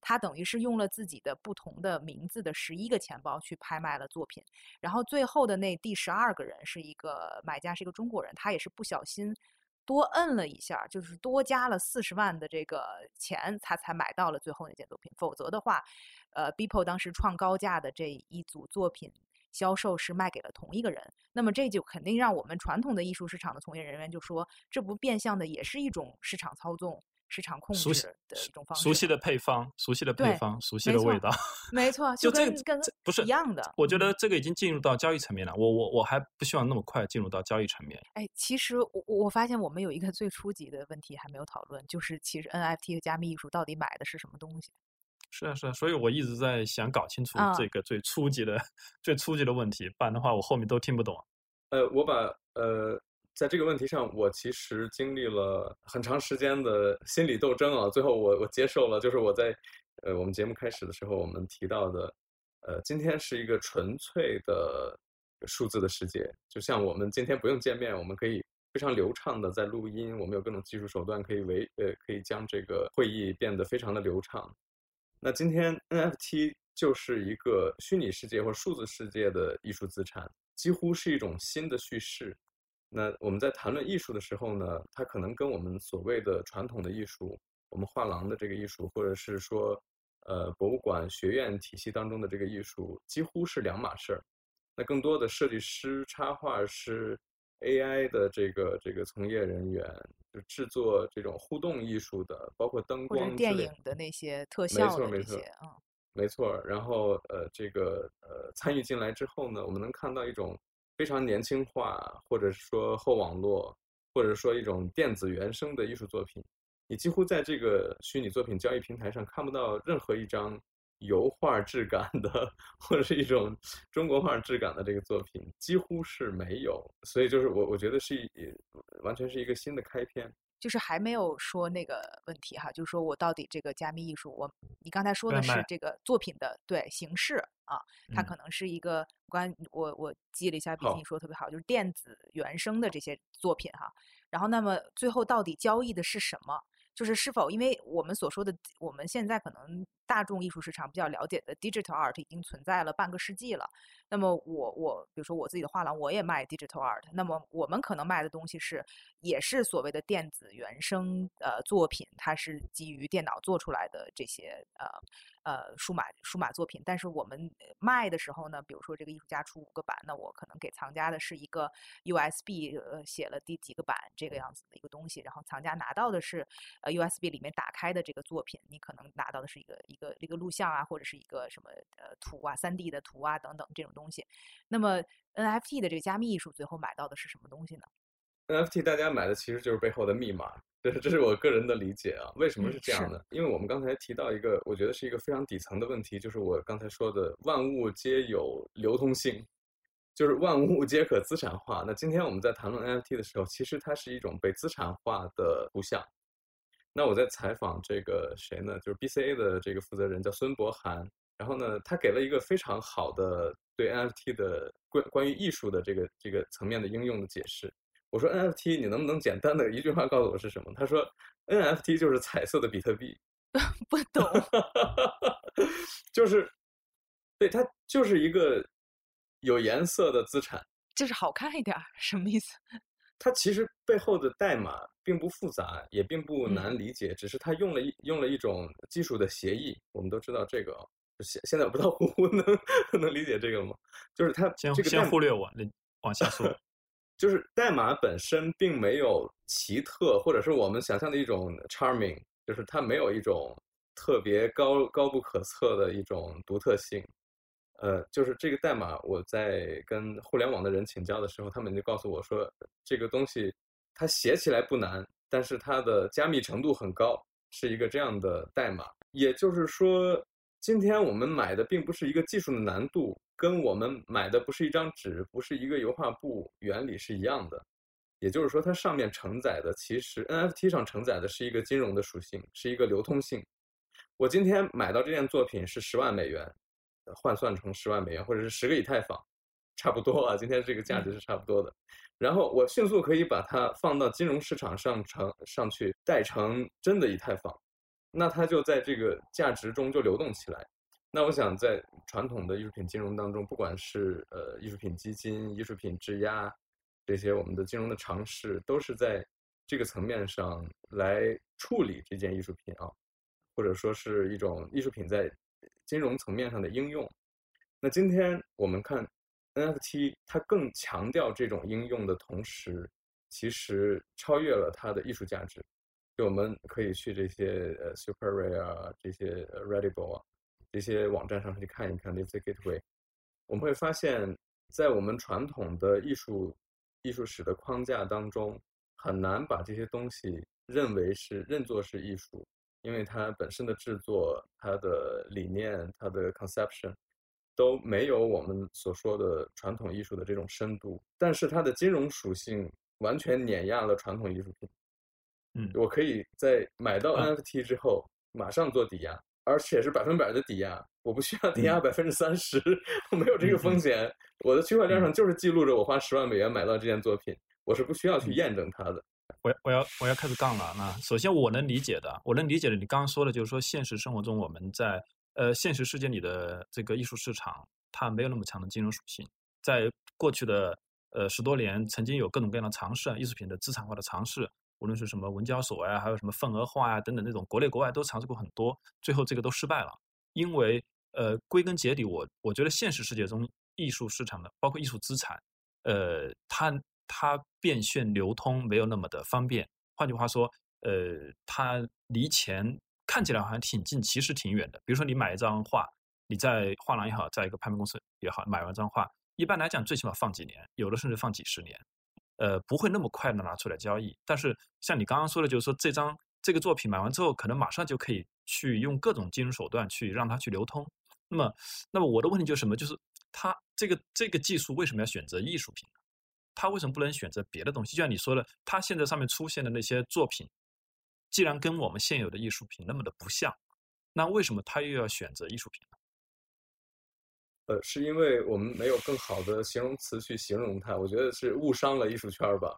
他等于是用了自己的不同的名字的十一个钱包去拍卖了作品，然后最后的那第十二个人是一个买家，是一个中国人，他也是不小心。多摁了一下，就是多加了四十万的这个钱，他才买到了最后那件作品。否则的话，呃，Beeple 当时创高价的这一组作品销售是卖给了同一个人。那么这就肯定让我们传统的艺术市场的从业人员就说，这不变相的也是一种市场操纵，市场控制的一种方式。熟悉的配方，熟悉的配方，熟悉的味道。没错，就这个跟跟这不是一样的。我觉嗯得这个已经进入到交易层面了。我我我还不希望那么快进入到交易层面。哎，其实我我发现我们有一个最初级的问题还没有讨论，就是其实 NFT 和加密艺术到底买的是什么东西？是啊，是啊，所以我一直在想搞清楚啊这个最初级的、最初级的问题，不然的话我后面都听不懂。呃，我把呃，在这个问题上，我其实经历了很长时间的心理斗争啊。最后我我接受了，就是我在呃我们节目开始的时候我们提到的，呃，今天是一个纯粹的数字的世界，就像我们今天不用见面，我们可以非常流畅的在录音，我们有各种技术手段可以为呃可以将这个会议变得非常的流畅。那今天 NFT 就是一个虚拟世界或数字世界的艺术资产，几乎是一种新的叙事。那我们在谈论艺术的时候呢，它可能跟我们所谓的传统的艺术，我们画廊的这个艺术，或者是说，呃，博物馆、学院体系当中的这个艺术，几乎是两码事儿。那更多的设计师、插画师、AI 的这个这个从业人员，就制作这种互动艺术的，包括灯光电影的那些特没效错没错的这些，嗯，没错儿，然后呃，这个呃参与进来之后呢，我们能看到一种非常年轻化，或者说后网络，或者说一种电子原生的艺术作品。你几乎在这个虚拟作品交易平台上看不到任何一张油画质感的，或者是一种中国画质感的这个作品，几乎是没有。所以就是我我觉得是一完全是一个新的开篇。就是还没有说那个问题哈，就是说我到底这个加密艺术，我你刚才说的是这个作品的对形式啊，它嗯。可能是一个，我刚我我记了一下笔记，你说的特别好，就是电子原声的这些作品哈，然后那么最后到底交易的是什么？就是是否因为我们所说的，我们现在可能大众艺术市场比较了解的 digital art 已经存在了半个世纪了。那么我我比如说我自己的画廊，我也卖 digital art。那么我们可能卖的东西是，也是所谓的电子原生呃作品，它是基于电脑做出来的这些呃呃数码数码作品。但是我们卖的时候呢，比如说这个艺术家出五个版，那我可能给藏家的是一个 USB 呃写了第几个版这个样子的一个东西，然后藏家拿到的是呃 USB 里面打开的这个作品，你可能拿到的是一个一个一个录像啊，或者是一个什么呃图啊、三 D 的图啊等等这种东西。那么 NFT 的这个加密艺术最后买到的是什么东西呢？NFT 大家买的其实就是背后的密码，这是这是我个人的理解啊。为什么嗯是是这样呢？因为我们刚才提到一个，我觉得是一个非常底层的问题，就是我刚才说的万物皆有流通性，就是万物皆可资产化。那今天我们在谈论 NFT 的时候，其实它是一种被资产化的图像。那我在采访这个谁呢？就是 BCA 的这个负责人叫孙博涵，然后呢，他给了一个非常好的对 NFT 的关关于艺术的这个这个层面的应用的解释。我说 NFT，你能不能简单的一句话告诉我是什么？他说 NFT 就是彩色的比特币，不懂，就是对它就是一个有颜色的资产。就是好看一点儿，什么意思？它其实背后的代码并不复杂，也并不难嗯理解，只是它用了一用了一种技术的协议。我们都知道这个啊，现现在我不知道呼呼能 能理解这个吗？就是它先这个先忽略我，你往下说。就是代码本身并没有奇特，或者是我们想象的一种 charming，就是它没有一种特别高高不可测的一种独特性。呃，就是这个代码，我在跟互联网的人请教的时候，他们就告诉我说，这个东西它写起来不难，但是它的加密程度很高，是一个这样的代码。也就是说，今天我们买的并不是一个技术的难度，跟我们买的不是一张纸，不是一个油画布，原理是一样的。也就是说，它上面承载的其实 NFT 上承载的是一个金融的属性，是一个流通性。我今天买到这件作品是十万美元，换算成十万美元，或者是十个以太坊，差不多啊。今天这个价值是差不多的。然后我迅速可以把它放到金融市场上成上去，贷成真的以太坊，那它就在这个价值中就流动起来。那我想在传统的艺术品金融当中，不管是呃艺术品基金、艺术品质押这些我们的金融的尝试，都是在这个层面上来处理这件艺术品啊，或者说是一种艺术品在金融层面上的应用。那今天我们看 NFT，它更强调这种应用的同时，其实超越了它的艺术价值。就我们可以去这些呃 Super Rare 啊，这些 Readable 啊，这些网站上去看一看这些 Gateway，我们会发现，在我们传统的艺术艺术史的框架当中，很难把这些东西认为是认作是艺术，因为它本身的制作、它的理念、它的 conception 都没有我们所说的传统艺术的这种深度，但是它的金融属性完全碾压了传统艺术品。嗯，我可以在买到 NFT 之后马上做抵押，而且是百分百的抵押，我不需要抵押百分之三十，我没有这个风险。我的区块链上就是记录着我花十万美元买到这件作品，我是不需要去验证它的。我我要我要开始杠了。那首先我能理解的，我能理解的，你刚刚说的，就是说现实生活中我们在呃现实世界里的这个艺术市场，它没有那么强的金融属性。在过去的呃十多年，曾经有各种各样的尝试，艺术品的资产化的尝试。无论是什么文交所呀，还有什么份额化呀等等那种，国内国外都尝试过很多，最后这个都失败了。因为呃，归根结底，我我觉得现实世界中艺术市场的，包括艺术资产，呃，它它变现流通没有那么的方便。换句话说，呃，它离钱看起来好像挺近，其实挺远的。比如说你买一张画，你在画廊也好，在一个拍卖公司也好，买完张画，一般来讲最起码放几年，有的甚至放几十年。呃，不会那么快的拿出来交易，但是像你刚刚说的，就是说这张这个作品买完之后，可能马上就可以去用各种金融手段去让它去流通。那么，那么我的问题就是什么？就是它这个这个技术为什么要选择艺术品呢？它为什么不能选择别的东西？就像你说的，他现在上面出现的那些作品，既然跟我们现有的艺术品那么的不像，那为什么他又要选择艺术品呢？呃，是因为我们没有更好的形容词去形容它，我觉得是误伤了艺术圈吧。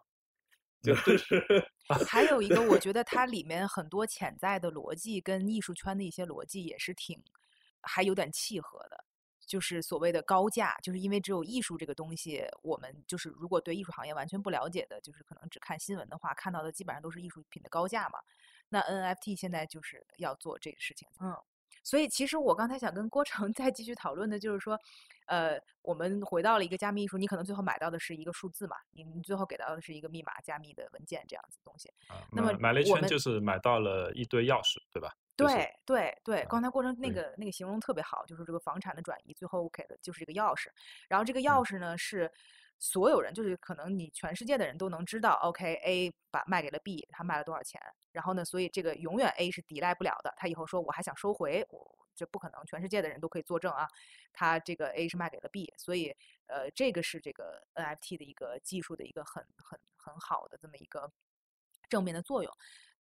就是 还有一个，我 觉得它里面很多潜在的逻辑跟艺术圈的一些逻辑也是挺还有点契合的，就是所谓的高价，就是因为只有艺术这个东西，我们就是如果对艺术行业完全不了解的，就是可能只看新闻的话，看到的基本上都是艺术品的高价嘛。那 NFT 现在就是要做这个事情，嗯。所以，其实我刚才想跟郭成 再继续讨论的，就是说，呃，我们回到了一个加密艺术，你可能最后买到的是一个数字嘛，你你最后给到的是一个密码加密的文件这样子东西。啊那么买了一圈就是买到了一堆钥匙，对吧？对对对，刚才过程那个那个形容特别好，就是这个房产的转移，最后给的就是这个钥匙。然后这个钥匙呢是。所有人就是可能你全世界的人都能知道，OK，A 把卖给了 B，他卖了多少钱？然后呢，所以这个永远 A 是抵赖不了的。他以后说我还想收回，我这不可能，全世界的人都可以作证啊。他这个 A 是卖给了 B，所以呃，这个是这个 NFT 的一个技术的一个很很很好的这么一个正面的作用。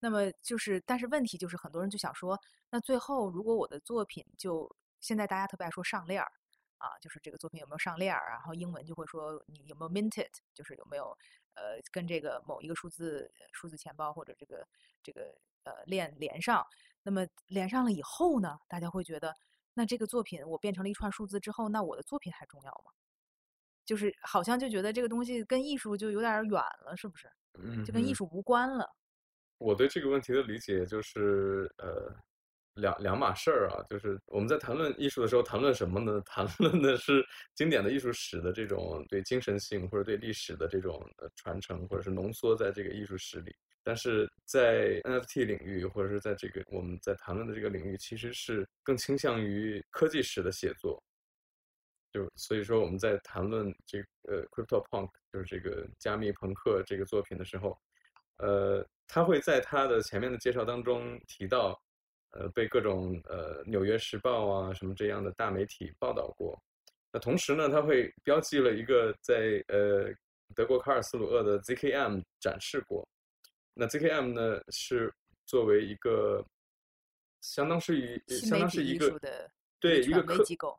那么就是，但是问题就是很多人就想说，那最后如果我的作品就现在大家特别爱说上链儿。啊，就是这个作品有没有上链儿，然后英文就会说你有没有 minted，就是有没有呃跟这个某一个数字数字钱包或者这个这个呃链连上。那么连上了以后呢，大家会觉得那这个作品我变成了一串数字之后，那我的作品还重要吗？就是好像就觉得这个东西跟艺术就有点远了，是不是？嗯，就跟艺术无关了。我对这个问题的理解就是呃。两两码事儿啊，就是我们在谈论艺术的时候，谈论什么呢？谈论的是经典的艺术史的这种对精神性或者对历史的这种呃传承，或者是浓缩在这个艺术史里。但是在 NFT 领域，或者是在这个我们在谈论的这个领域，其实是更倾向于科技史的写作。就所以说，我们在谈论这呃 Crypto Punk，就是这个加密朋克这个作品的时候，呃，他会在他的前面的介绍当中提到。呃，被各种呃《纽约时报》啊什么这样的大媒体报道过。那同时呢，它会标记了一个在呃德国卡尔斯鲁厄的 ZKM 展示过。那 ZKM 呢是作为一个相当是一相当是一个对一个科机构。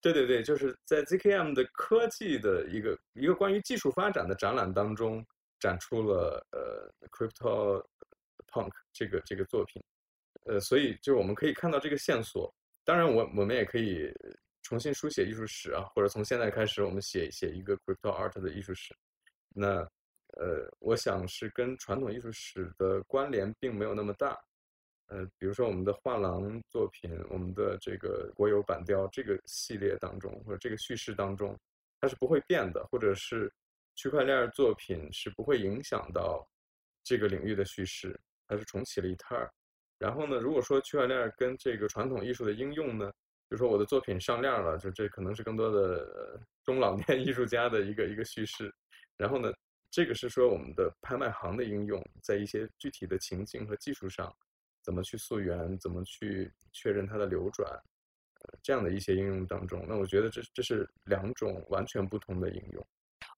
对对对，就是在 ZKM 的科技的一个一个关于技术发展的展览当中展出了呃 Crypto Punk 这个这个作品。呃，所以就是我们可以看到这个线索。当然，我我们也可以重新书写艺术史啊，或者从现在开始，我们写写一个 crypto art 的艺术史。那呃，我想是跟传统艺术史的关联并没有那么大。呃，比如说我们的画廊作品，我们的这个国有板雕这个系列当中，或者这个叙事当中，它是不会变的，或者是区块链作品是不会影响到这个领域的叙事。它是重启了一摊儿。然后呢，如果说区块链跟这个传统艺术的应用呢，比如说我的作品上链了，就这可能是更多的中老年 艺术家的一个一个叙事。然后呢，这个是说我们的拍卖行的应用，在一些具体的情境和技术上，怎么去溯源，怎么去确认它的流转，呃，这样的一些应用当中，那我觉得这这是两种完全不同的应用。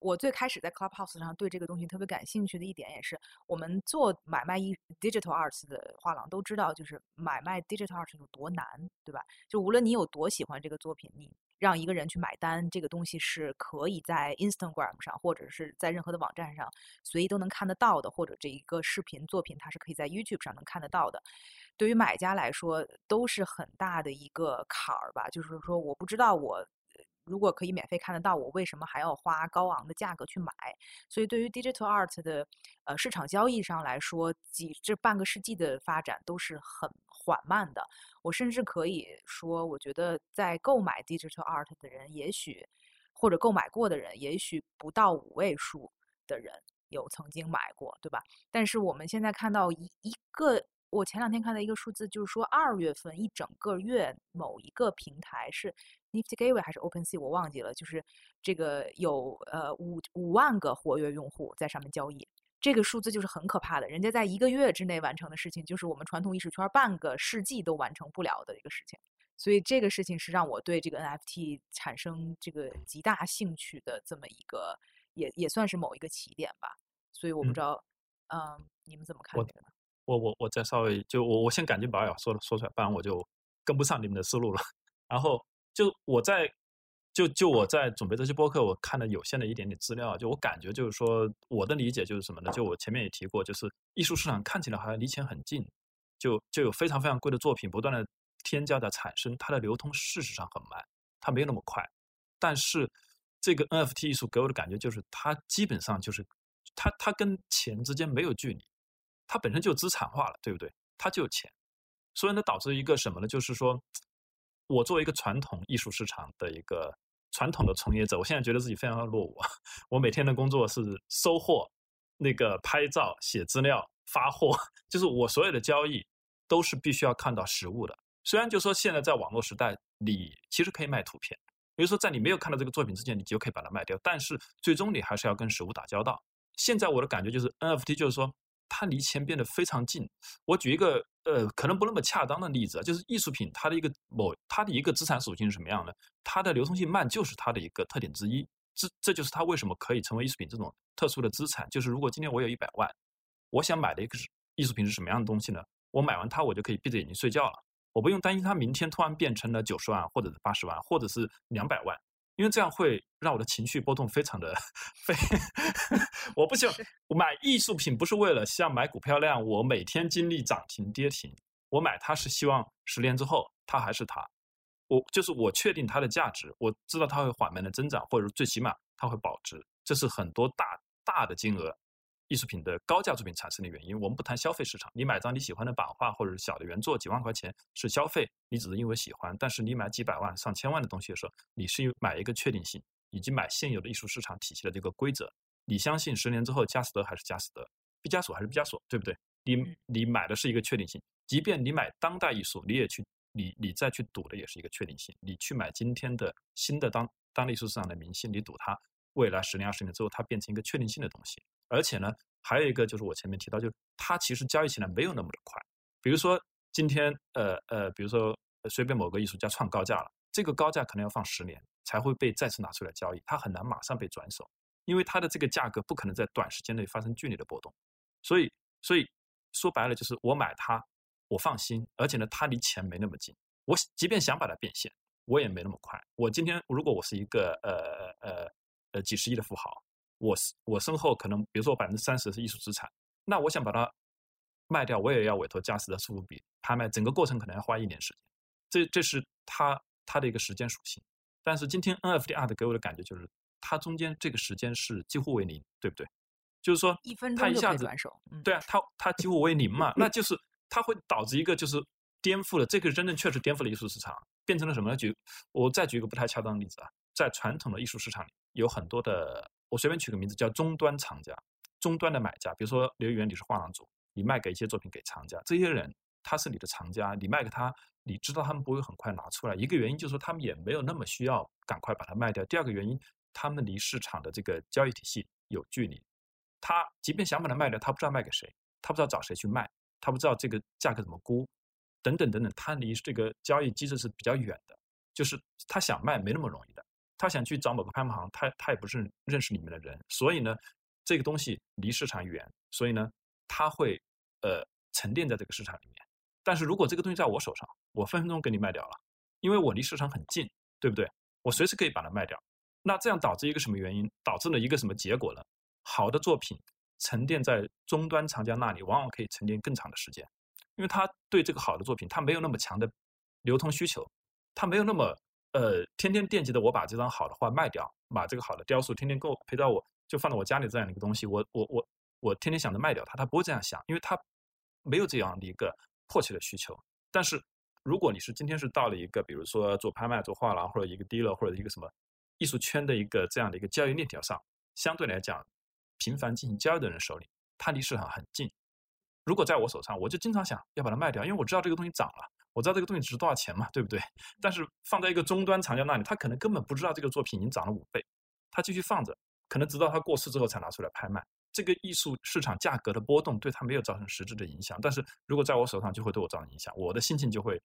我最开始在 Clubhouse 上对这个东西特别感兴趣的一点，也是我们做买卖一 digital arts 的画廊都知道，就是买卖 digital arts 有多难，对吧？就无论你有多喜欢这个作品，你让一个人去买单，这个东西是可以在 Instagram 上或者是在任何的网站上随意都能看得到的，或者这一个视频作品它是可以在 YouTube 上能看得到的。对于买家来说，都是很大的一个坎儿吧。就是说，我不知道我。如果可以免费看得到，我为什么还要花高昂的价格去买？所以对于 digital art 的呃市场交易上来说，几这半个世纪的发展都是很缓慢的。我甚至可以说，我觉得在购买 digital art 的人，也许或者购买过的人，也许不到五位数的人有曾经买过，对吧？但是我们现在看到一一个。我前两天看到一个数字，就是说二月份一整个月某一个平台是 Nifty Gateway 还是 OpenSea，我忘记了，就是这个有呃五五万个活跃用户在上面交易，这个数字就是很可怕的。人家在一个月之内完成的事情，就是我们传统艺术圈半个世纪都完成不了的一个事情。所以这个事情是让我对这个 NFT 产生这个极大兴趣的这么一个，也也算是某一个起点吧。所以我不知道，嗯，你们怎么看这个呢？我我我再稍微就我我先赶紧把要说的说出来，不然我就跟不上你们的思路了。然后就我在就就我在准备这些播客，我看了有限的一点点资料，就我感觉就是说我的理解就是什么呢？就我前面也提过，就是艺术市场看起来好像离钱很近，就就有非常非常贵的作品不断的添加的产生，它的流通事实上很慢，它没有那么快。但是这个 NFT 艺术给我的感觉就是它基本上就是它它跟钱之间没有距离。它本身就资产化了，对不对？它就有钱，所以呢，导致一个什么呢？就是说，我作为一个传统艺术市场的一个传统的从业者，我现在觉得自己非常的落伍。我每天的工作是收货、那个拍照、写资料、发货，就是我所有的交易都是必须要看到实物的。虽然就说现在在网络时代，你其实可以卖图片，比如说在你没有看到这个作品之前，你就可以把它卖掉，但是最终你还是要跟实物打交道。现在我的感觉就是 NFT，就是说。它离钱变得非常近。我举一个呃，可能不那么恰当的例子啊，就是艺术品它的一个某它的一个资产属性是什么样的？它的流通性慢，就是它的一个特点之一。这这就是它为什么可以成为艺术品这种特殊的资产。就是如果今天我有一百万，我想买的一个艺术品是什么样的东西呢？我买完它，我就可以闭着眼睛睡觉了，我不用担心它明天突然变成了九十万，或者是八十万，或者是两百万。因为这样会让我的情绪波动非常的非，我不希望我买艺术品不是为了像买股票那样，我每天经历涨停跌停。我买它是希望十年之后它还是它，我就是我确定它的价值，我知道它会缓慢的增长，或者最起码它会保值。这是很多大大的金额。艺术品的高价作品产生的原因，我们不谈消费市场。你买张你喜欢的版画或者是小的原作，几万块钱是消费，你只是因为喜欢。但是你买几百万、上千万的东西的时候，你是买一个确定性，以及买现有的艺术市场体系的这个规则。你相信十年之后，加斯德还是加斯德，毕加索还是毕加索，对不对？你你买的是一个确定性。即便你买当代艺术，你也去你你再去赌的也是一个确定性。你去买今天的新的当当代艺术市场的明星，你赌它未来十年、二十年之后，它变成一个确定性的东西。而且呢，还有一个就是我前面提到，就是它其实交易起来没有那么的快。比如说今天，呃呃，比如说随便某个艺术家创高价了，这个高价可能要放十年才会被再次拿出来交易，它很难马上被转手，因为它的这个价格不可能在短时间内发生剧烈的波动。所以，所以说白了就是我买它，我放心，而且呢，它离钱没那么近。我即便想把它变现，我也没那么快。我今天如果我是一个呃呃呃几十亿的富豪。我我身后可能，比如说百分之三十是艺术资产，那我想把它卖掉，我也要委托嘉实的苏富比拍卖，整个过程可能要花一年时间，这这是它它的一个时间属性。但是今天 NFT art 给我的感觉就是，它中间这个时间是几乎为零，对不对？就是说，一分钟就可以转手。对啊，它它几乎为零嘛，那就是它会导致一个就是颠覆了，这个真正确实颠覆了艺术市场，变成了什么？呢？举我再举一个不太恰当的例子啊，在传统的艺术市场里，有很多的。我随便取个名字叫终端厂家，终端的买家，比如说刘议员，你是画廊主，你卖给一些作品给藏家，这些人他是你的藏家，你卖给他，你知道他们不会很快拿出来。一个原因就是说他们也没有那么需要赶快把它卖掉。第二个原因，他们离市场的这个交易体系有距离，他即便想把它卖掉，他不知道卖给谁，他不知道找谁去卖，他不知道这个价格怎么估，等等等等，他离这个交易机制是比较远的，就是他想卖没那么容易的。他想去找某个拍卖行，他他也不是认识里面的人，所以呢，这个东西离市场远，所以呢，他会呃沉淀在这个市场里面。但是如果这个东西在我手上，我分分钟给你卖掉了，因为我离市场很近，对不对？我随时可以把它卖掉。那这样导致一个什么原因？导致了一个什么结果呢？好的作品沉淀在终端藏家那里，往往可以沉淀更长的时间，因为他对这个好的作品，他没有那么强的流通需求，他没有那么。呃，天天惦记着我把这张好的画卖掉，把这个好的雕塑天天够陪到我，就放在我家里这样的一个东西，我我我我天天想着卖掉它，他不会这样想，因为他没有这样的一个迫切的需求。但是如果你是今天是到了一个，比如说做拍卖、做画廊或者一个 dealer 或者一个什么艺术圈的一个这样的一个交易链条上，相对来讲频繁进行交易的人手里，他离市场很近。如果在我手上，我就经常想要把它卖掉，因为我知道这个东西涨了。我知道这个东西值多少钱嘛，对不对？但是放在一个终端藏家那里，他可能根本不知道这个作品已经涨了五倍，他继续放着，可能直到他过世之后才拿出来拍卖。这个艺术市场价格的波动对他没有造成实质的影响，但是如果在我手上就会对我造成影响，我的心情就会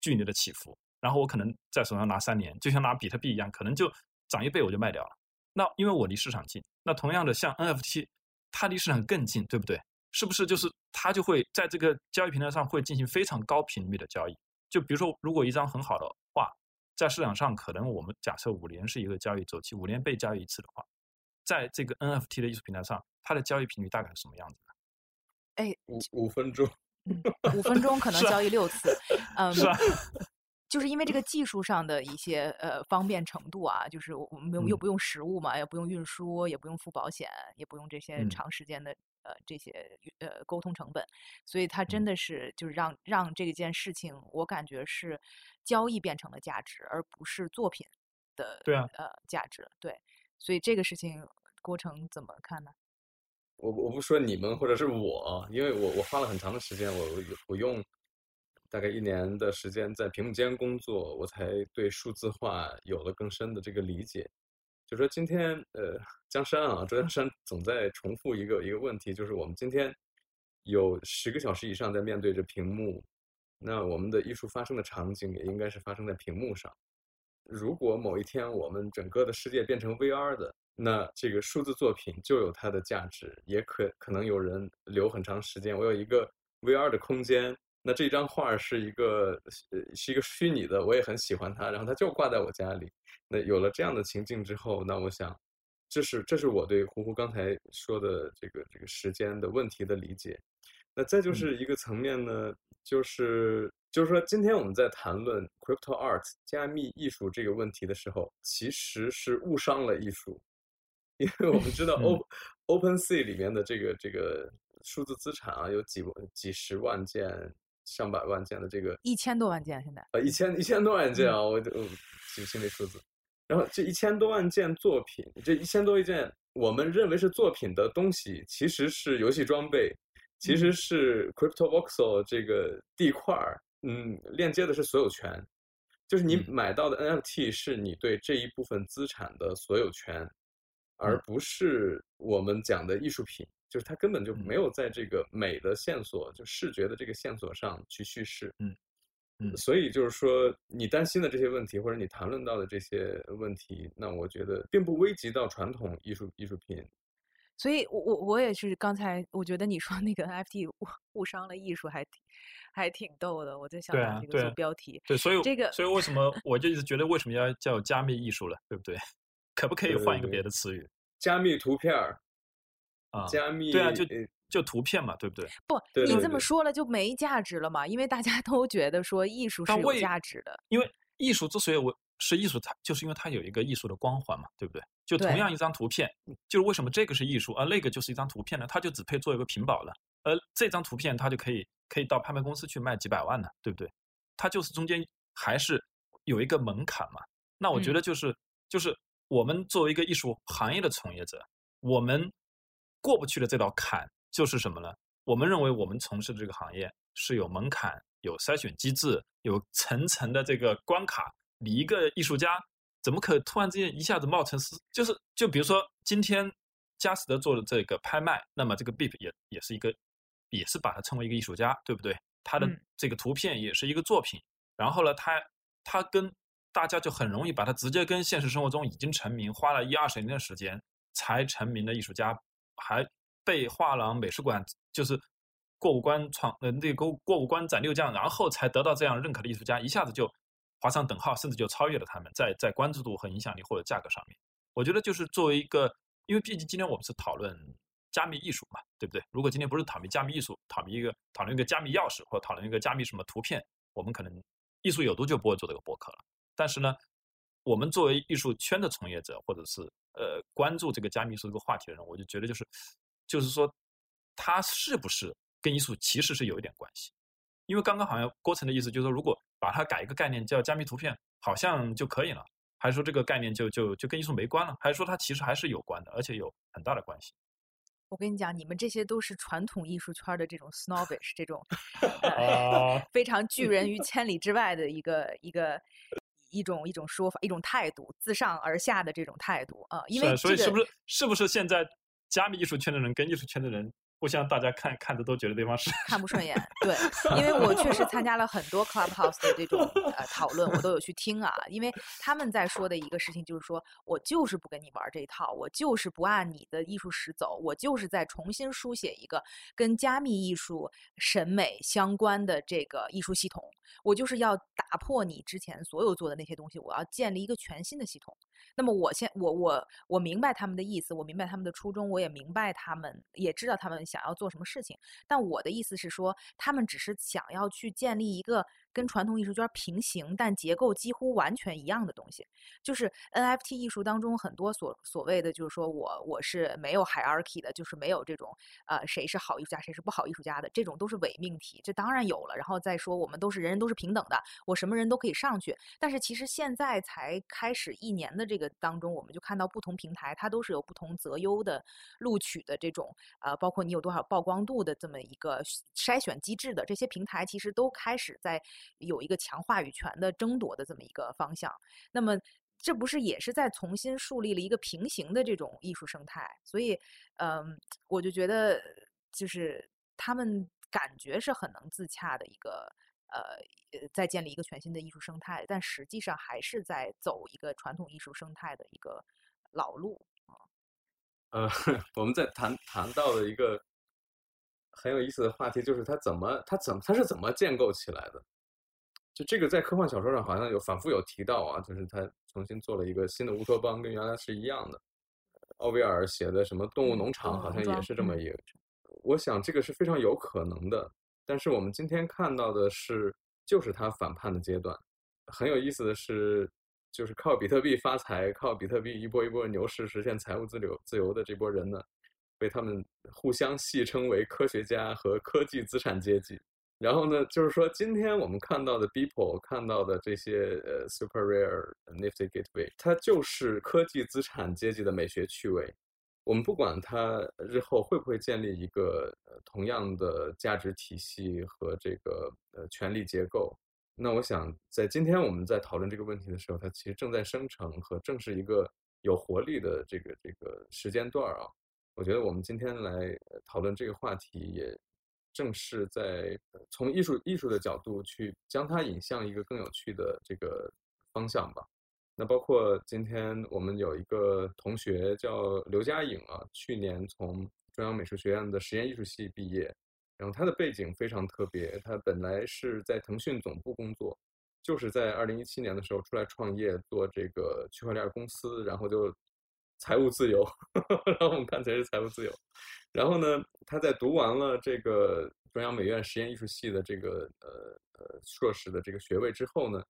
剧烈的起伏。然后我可能在手上拿三年，就像拿比特币一样，可能就涨一倍我就卖掉了。那因为我离市场近，那同样的像 NFT，它离市场更近，对不对？是不是就是它就会在这个交易平台上会进行非常高频率的交易？就比如说，如果一张很好的画在市场上，可能我们假设五年是一个交易周期，五年被交易一次的话，在这个 NFT 的艺术平台上，它的交易频率大概是什么样子的？哎，五五分钟，五分钟可能交易六次，嗯，是啊。就是因为这个技术上的一些呃方便程度啊，就是我们又又不用实物嘛，也不用运输，也不用付保险，也不用这些长时间的呃这些呃沟通成本，所以它真的是就是让让这件事情，我感觉是交易变成了价值，而不是作品的对啊呃价值对，所以这个事情郭成怎么看呢？我我不说你们或者是我，因为我我花了很长的时间，我我用。大概一年的时间在屏幕间工作，我才对数字化有了更深的这个理解。就说今天，呃，江山啊，周江山总在重复一个一个问题，就是我们今天有十个小时以上在面对着屏幕，那我们的艺术发生的场景也应该是发生在屏幕上。如果某一天我们整个的世界变成 VR 的，那这个数字作品就有它的价值，也可可能有人留很长时间。我有一个 VR 的空间。那这张画是一个呃是一个虚拟的，我也很喜欢它，然后它就挂在我家里。那有了这样的情境之后，那我想，这是这是我对胡胡刚才说的这个这个时间的问题的理解。那再就是一个层面呢，就是就是说，今天我们在谈论 crypto art 加密艺术这个问题的时候，其实是误伤了艺术，因为我们知道 O Open Sea 里面的这个这个数字资产啊，有几几十万件。上百万件的这个，一千多万件现在，呃，一千一千多万件啊，我就记心里数字。然后这一千多万件作品，这一千多一件我们认为是作品的东西，其实是游戏装备，其实是 Crypto Voxel 这个地块儿，嗯，链接的是所有权，就是你买到的 NFT 是你对这一部分资产的所有权，而不是我们讲的艺术品。就是他根本就没有在这个美的线索，就视觉的这个线索上去叙事，嗯嗯，所以就是说，你担心的这些问题，或者你谈论到的这些问题，那我觉得并不危及到传统艺术艺术品。所以，我我我也是刚才我觉得你说那个 NFT 误误伤了艺术，还挺还挺逗的。我在想这个做标题，对，所以这个，所以为什么我就一直觉得为什么要叫加密艺术了，对不对？可不可以换一个别的词语？加密图片儿。啊，加密对啊，就就图片嘛，对不对？不，你这么说了就没价值了嘛？因为大家 都觉得说艺术是有价值的。因为艺术之所以我是艺术，它就是因为它有一个艺术的光环嘛，对不对？就同样一张图片，就是为什么这个是艺术，而那个就是一张图片呢？它就只配做一个屏保了，而这张图片它就可以可以到拍卖公司去卖几百万呢，对不对？它就是中间还是有一个门槛嘛。那我觉得就是就是我们作为一个艺术行业的从业者，我们。过不去的这道坎就是什么呢？我们认为我们从事的这个行业是有门槛、有筛选机制、有层层的这个关卡。你一个艺术家怎么可突然之间一下子冒成是？就是就比如说今天佳士得做的这个拍卖，那么这个 BIP 也也是一个，也是把它称为一个艺术家，对不对？他的这个图片也是一个作品。然后呢，他他跟大家就很容易把他直接跟现实生活中已经成名，花了一二十年的时间才成名的艺术家，还被画廊美术馆就是过五关闯呃那个过五关斩六将，然后才得到这样认可的艺术家，一下子就划上等号，甚至就超越了他们，在在关注度和影响力或者价格上面。我觉得就是作为一个，因为毕竟今天我们是讨论加密艺术嘛，对不对？如果今天不是讨论加密艺术，讨论一个讨论一个加密钥匙，或者讨论一个加密什么图片，我们可能。艺术有毒就不会做这个博客了。但是呢，我们作为艺术圈的从业者，或者是呃关注这个加密艺术这个话题的人，我就觉得就是，就是说，它是不是跟艺术其实是有一点关系？因为刚刚好像郭晨的意思就是说，如果把它改一个概念叫加密图片，好像就可以了，还是说这个概念就就就跟艺术没关了？还是说它其实还是有关的，而且有很大的关系？我跟你讲，你们这些都是传统艺术圈的这种 snobbish，这种 非常拒人于 千里之外的一个一个一种一种说法，一种态度，自上而下的这种态度啊。因为所以是不是是不是现在加密艺术圈的人跟艺术圈的人？互相大家看看的都觉得对方是看不顺眼，对，因为我确实参加了很多 Clubhouse 的这种呃讨论，我都有去听啊。因为他们在说的一个事情就是说，我就是不跟你玩这一套，我就是不按你的艺术史走，我就是在重新书写一个跟加密艺术审美相关的这个艺术系统，我就是要打破你之前所有做的那些东西，我要建立一个全新的系统。那么我现我我我明白他们的意思，我明白他们的初衷，我也明白他们也知道他们想要做什么事情。但我的意思是说，他们只是想要去建立一个跟传统艺术圈平行，但结构几乎完全一样的东西。就是 NFT 艺术当中很多所所谓的，就是说我我是没有 hierarchy 的，就是没有这种呃谁是好艺术家，谁是不好艺术家的，这种都是伪命题。这当然有了。然后再说我们都是人人都是平等的，我什么人都可以上去。但是其实现在才开始一年的这个。当中，我们就看到不同平台，它都是有不同择优的录取的这种，呃，包括你有多少曝光度的这么一个筛选机制的。这些平台其实都开始在有一个强话语权的争夺的这么一个方向。那么，这不是也是在重新树立了一个平行的这种艺术生态？所以，嗯，我就觉得，就是他们感觉是很能自洽的一个。呃，在建立一个全新的艺术生态，但实际上还是在走一个传统艺术生态的一个老路啊。呃，我们在谈谈到的一个很有意思的话题，就是它怎么，它怎，它是怎么建构起来的？就这个在科幻小说上好像有反复有提到啊，就是他重新做了一个新的乌托邦，跟原来是一样的。奥威尔写的什么《动物农场》好像也是这么一个，我想这个是非常有可能的。但是我们今天看到的是，就是他反叛的阶段。很有意思的是，就是靠比特币发财、靠比特币一波一波牛市实现财务自由自由的这波人呢，被他们互相戏称为科学家和科技资产阶级。然后呢，就是说今天我们看到的 Beeple 看到的这些呃 Super Rare、Nifty Gateway，它就是科技资产阶级的美学趣味。我们不管它日后会不会建立一个同样的价值体系和这个呃权力结构，那我想在今天我们在讨论这个问题的时候，它其实正在生成和正是一个有活力的这个这个时间段啊。我觉得我们今天来讨论这个话题，也正是在从艺术艺术的角度去将它引向一个更有趣的这个方向吧。那包括今天我们有一个同学叫刘佳颖啊，去年从中央美术学院的实验艺术系毕业，然后他的背景非常特别，他本来是在腾讯总部工作，就是在二零一七年的时候出来创业做这个区块链公司，然后就财务自由，然后我们看起来是财务自由，然后呢，他在读完了这个中央美院实验艺术系的这个呃呃硕士的这个学位之后呢。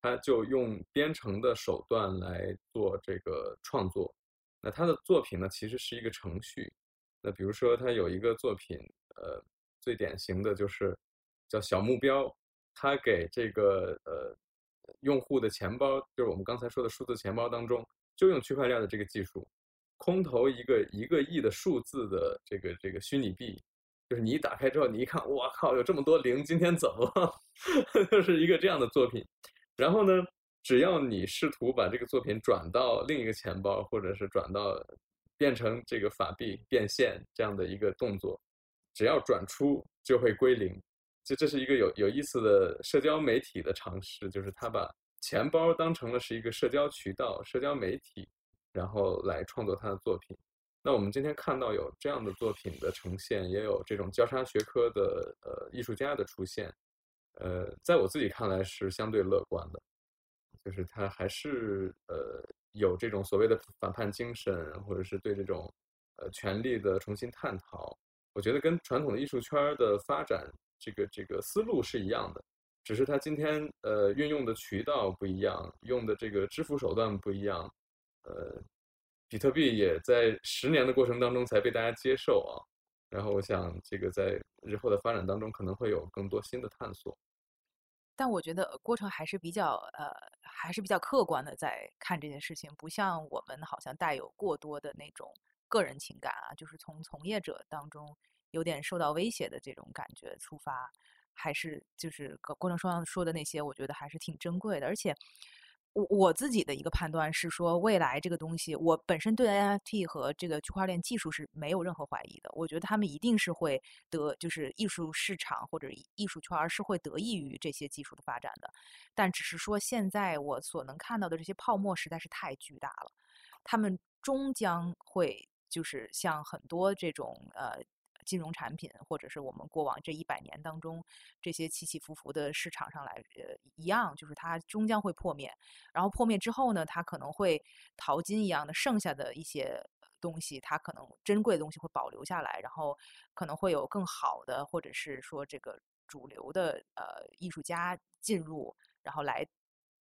他就用编程的手段来做这个创作，那他的作品呢，其实是一个程序。那比如说，他有一个作品，呃，最典型的就是叫小目标，他给这个呃用户的钱包，就是我们刚才说的数字钱包当中，就用区块链的这个技术，空投一个一个亿的数字的这个这个虚拟币，就是你一打开之后，你一看，我靠，有这么多零，今天怎么了？就是一个这样的作品。然后呢，只要你试图把这个作品转到另一个钱包，或者是转到变成这个法币变现这样的一个动作，只要转出就会归零。就这是一个有有意思的社交媒体的尝试，就是他把钱包当成了是一个社交渠道、社交媒体，然后来创作他的作品。那我们今天看到有这样的作品的呈现，也有这种交叉学科的呃艺术家的出现，呃，在我自己看来是相对乐观的，就是他还是呃有这种所谓的反叛精神，或者是对这种呃权力的重新探讨。我觉得跟传统的艺术圈的发展这个这个思路是一样的，只是它今天呃运用的渠道不一样，用的这个支付手段不一样，呃。比特币也在十年的过程当中才被大家接受啊，然后我想这个在日后的发展当中可能会有更多新的探索。但我觉得过程还是比较呃，还是比较客观的在看这件事情，不像我们好像带有过多的那种个人情感啊，就是从从业者当中有点受到威胁的这种感觉出发，还是就是郭成双说的那些，我觉得还是挺珍贵的，而且。我我自己的一个判断是说，未来这个东西，我本身对 NFT 和这个区块链技术是没有任何怀疑的。我觉得他们一定是会得，就是艺术市场或者艺术圈是会得益于这些技术的发展的。但只是说，现在我所能看到的这些泡沫实在是太巨大了，他们终将会就是像很多这种呃。金融产品，或者是我们过往这一百年当中这些起起伏伏的市场上来，呃，一样，就是它终将会破灭。然后破灭之后呢，它可能会淘金一样的，剩下的一些东西，它可能珍贵的东西会保留下来，然后可能会有更好的，或者是说这个主流的呃艺术家进入，然后来，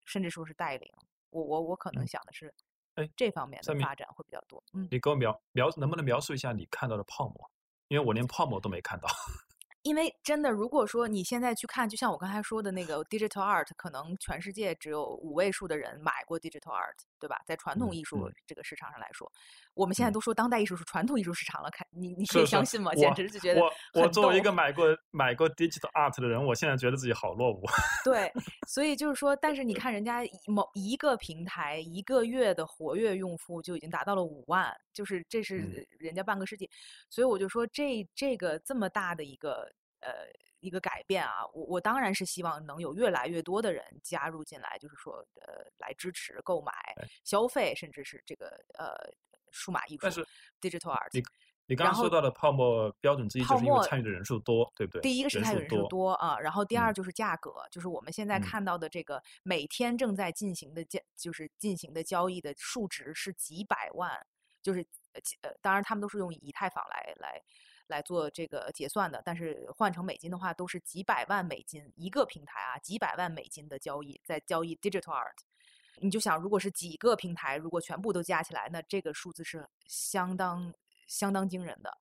甚至说是带领。我我我可能想的是，哎，这方面的发展会比较多。嗯，你给我描描，能不能描述一下你看到的泡沫？因为我连泡沫都没看到。因为真的，如果说你现在去看，就像我刚才说的那个 digital art，可能全世界只有五位数的人买过 digital art，对吧？在传统艺术这个市场上来说，我们现在都说当代艺术是传统艺术市场了，看你你可以相信吗？简直就觉得我我作为一个买过买过 digital art 的人，我现在觉得自己好落伍。对，所以就是说，但是你看人家某一个平台一个月的活跃用户就已经达到了五万，就是这是人家半个世纪，所以我就说这这个这么大的一个。呃，一个改变啊，我我当然是希望能有越来越多的人加入进来，就是说，呃，来支持购买、消费，甚至是这个呃数码艺术。但是，digital art。你你刚刚说到的泡沫标准之一，就是因为参与的人数多，对不对？第一个是参与人数多啊，然后第二就是价格，就是我们现在看到的这个每天正在进行的交，就是进行的交易的数值是几百万，就是呃，当然他们都是用以太坊来来。来做这个结算的，但是换成美金的话，都是几百万美金一个平台啊，几百万美金的交易在交易 digital art。你就想，如果是几个平台，如果全部都加起来，那这个数字是相当相当惊人的。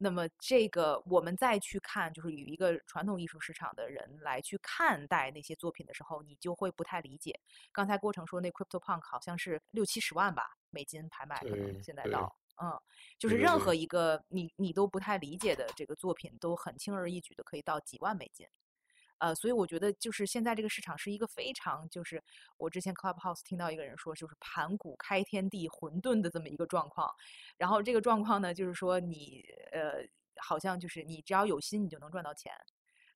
那么这个我们再去看，就是与一个传统艺术市场的人来去看待那些作品的时候，你就会不太理解。刚才郭成说那 crypto punk 好像是六七十万吧美金拍卖，可能现在到。嗯，就是任何一个你你都不太理解的这个作品，都很轻而易举的可以到几万美金，呃，所以我觉得就是现在这个市场是一个非常就是我之前 Clubhouse 听到一个人说，就是盘古开天地混沌的这么一个状况，然后这个状况呢，就是说你呃好像就是你只要有心，你就能赚到钱，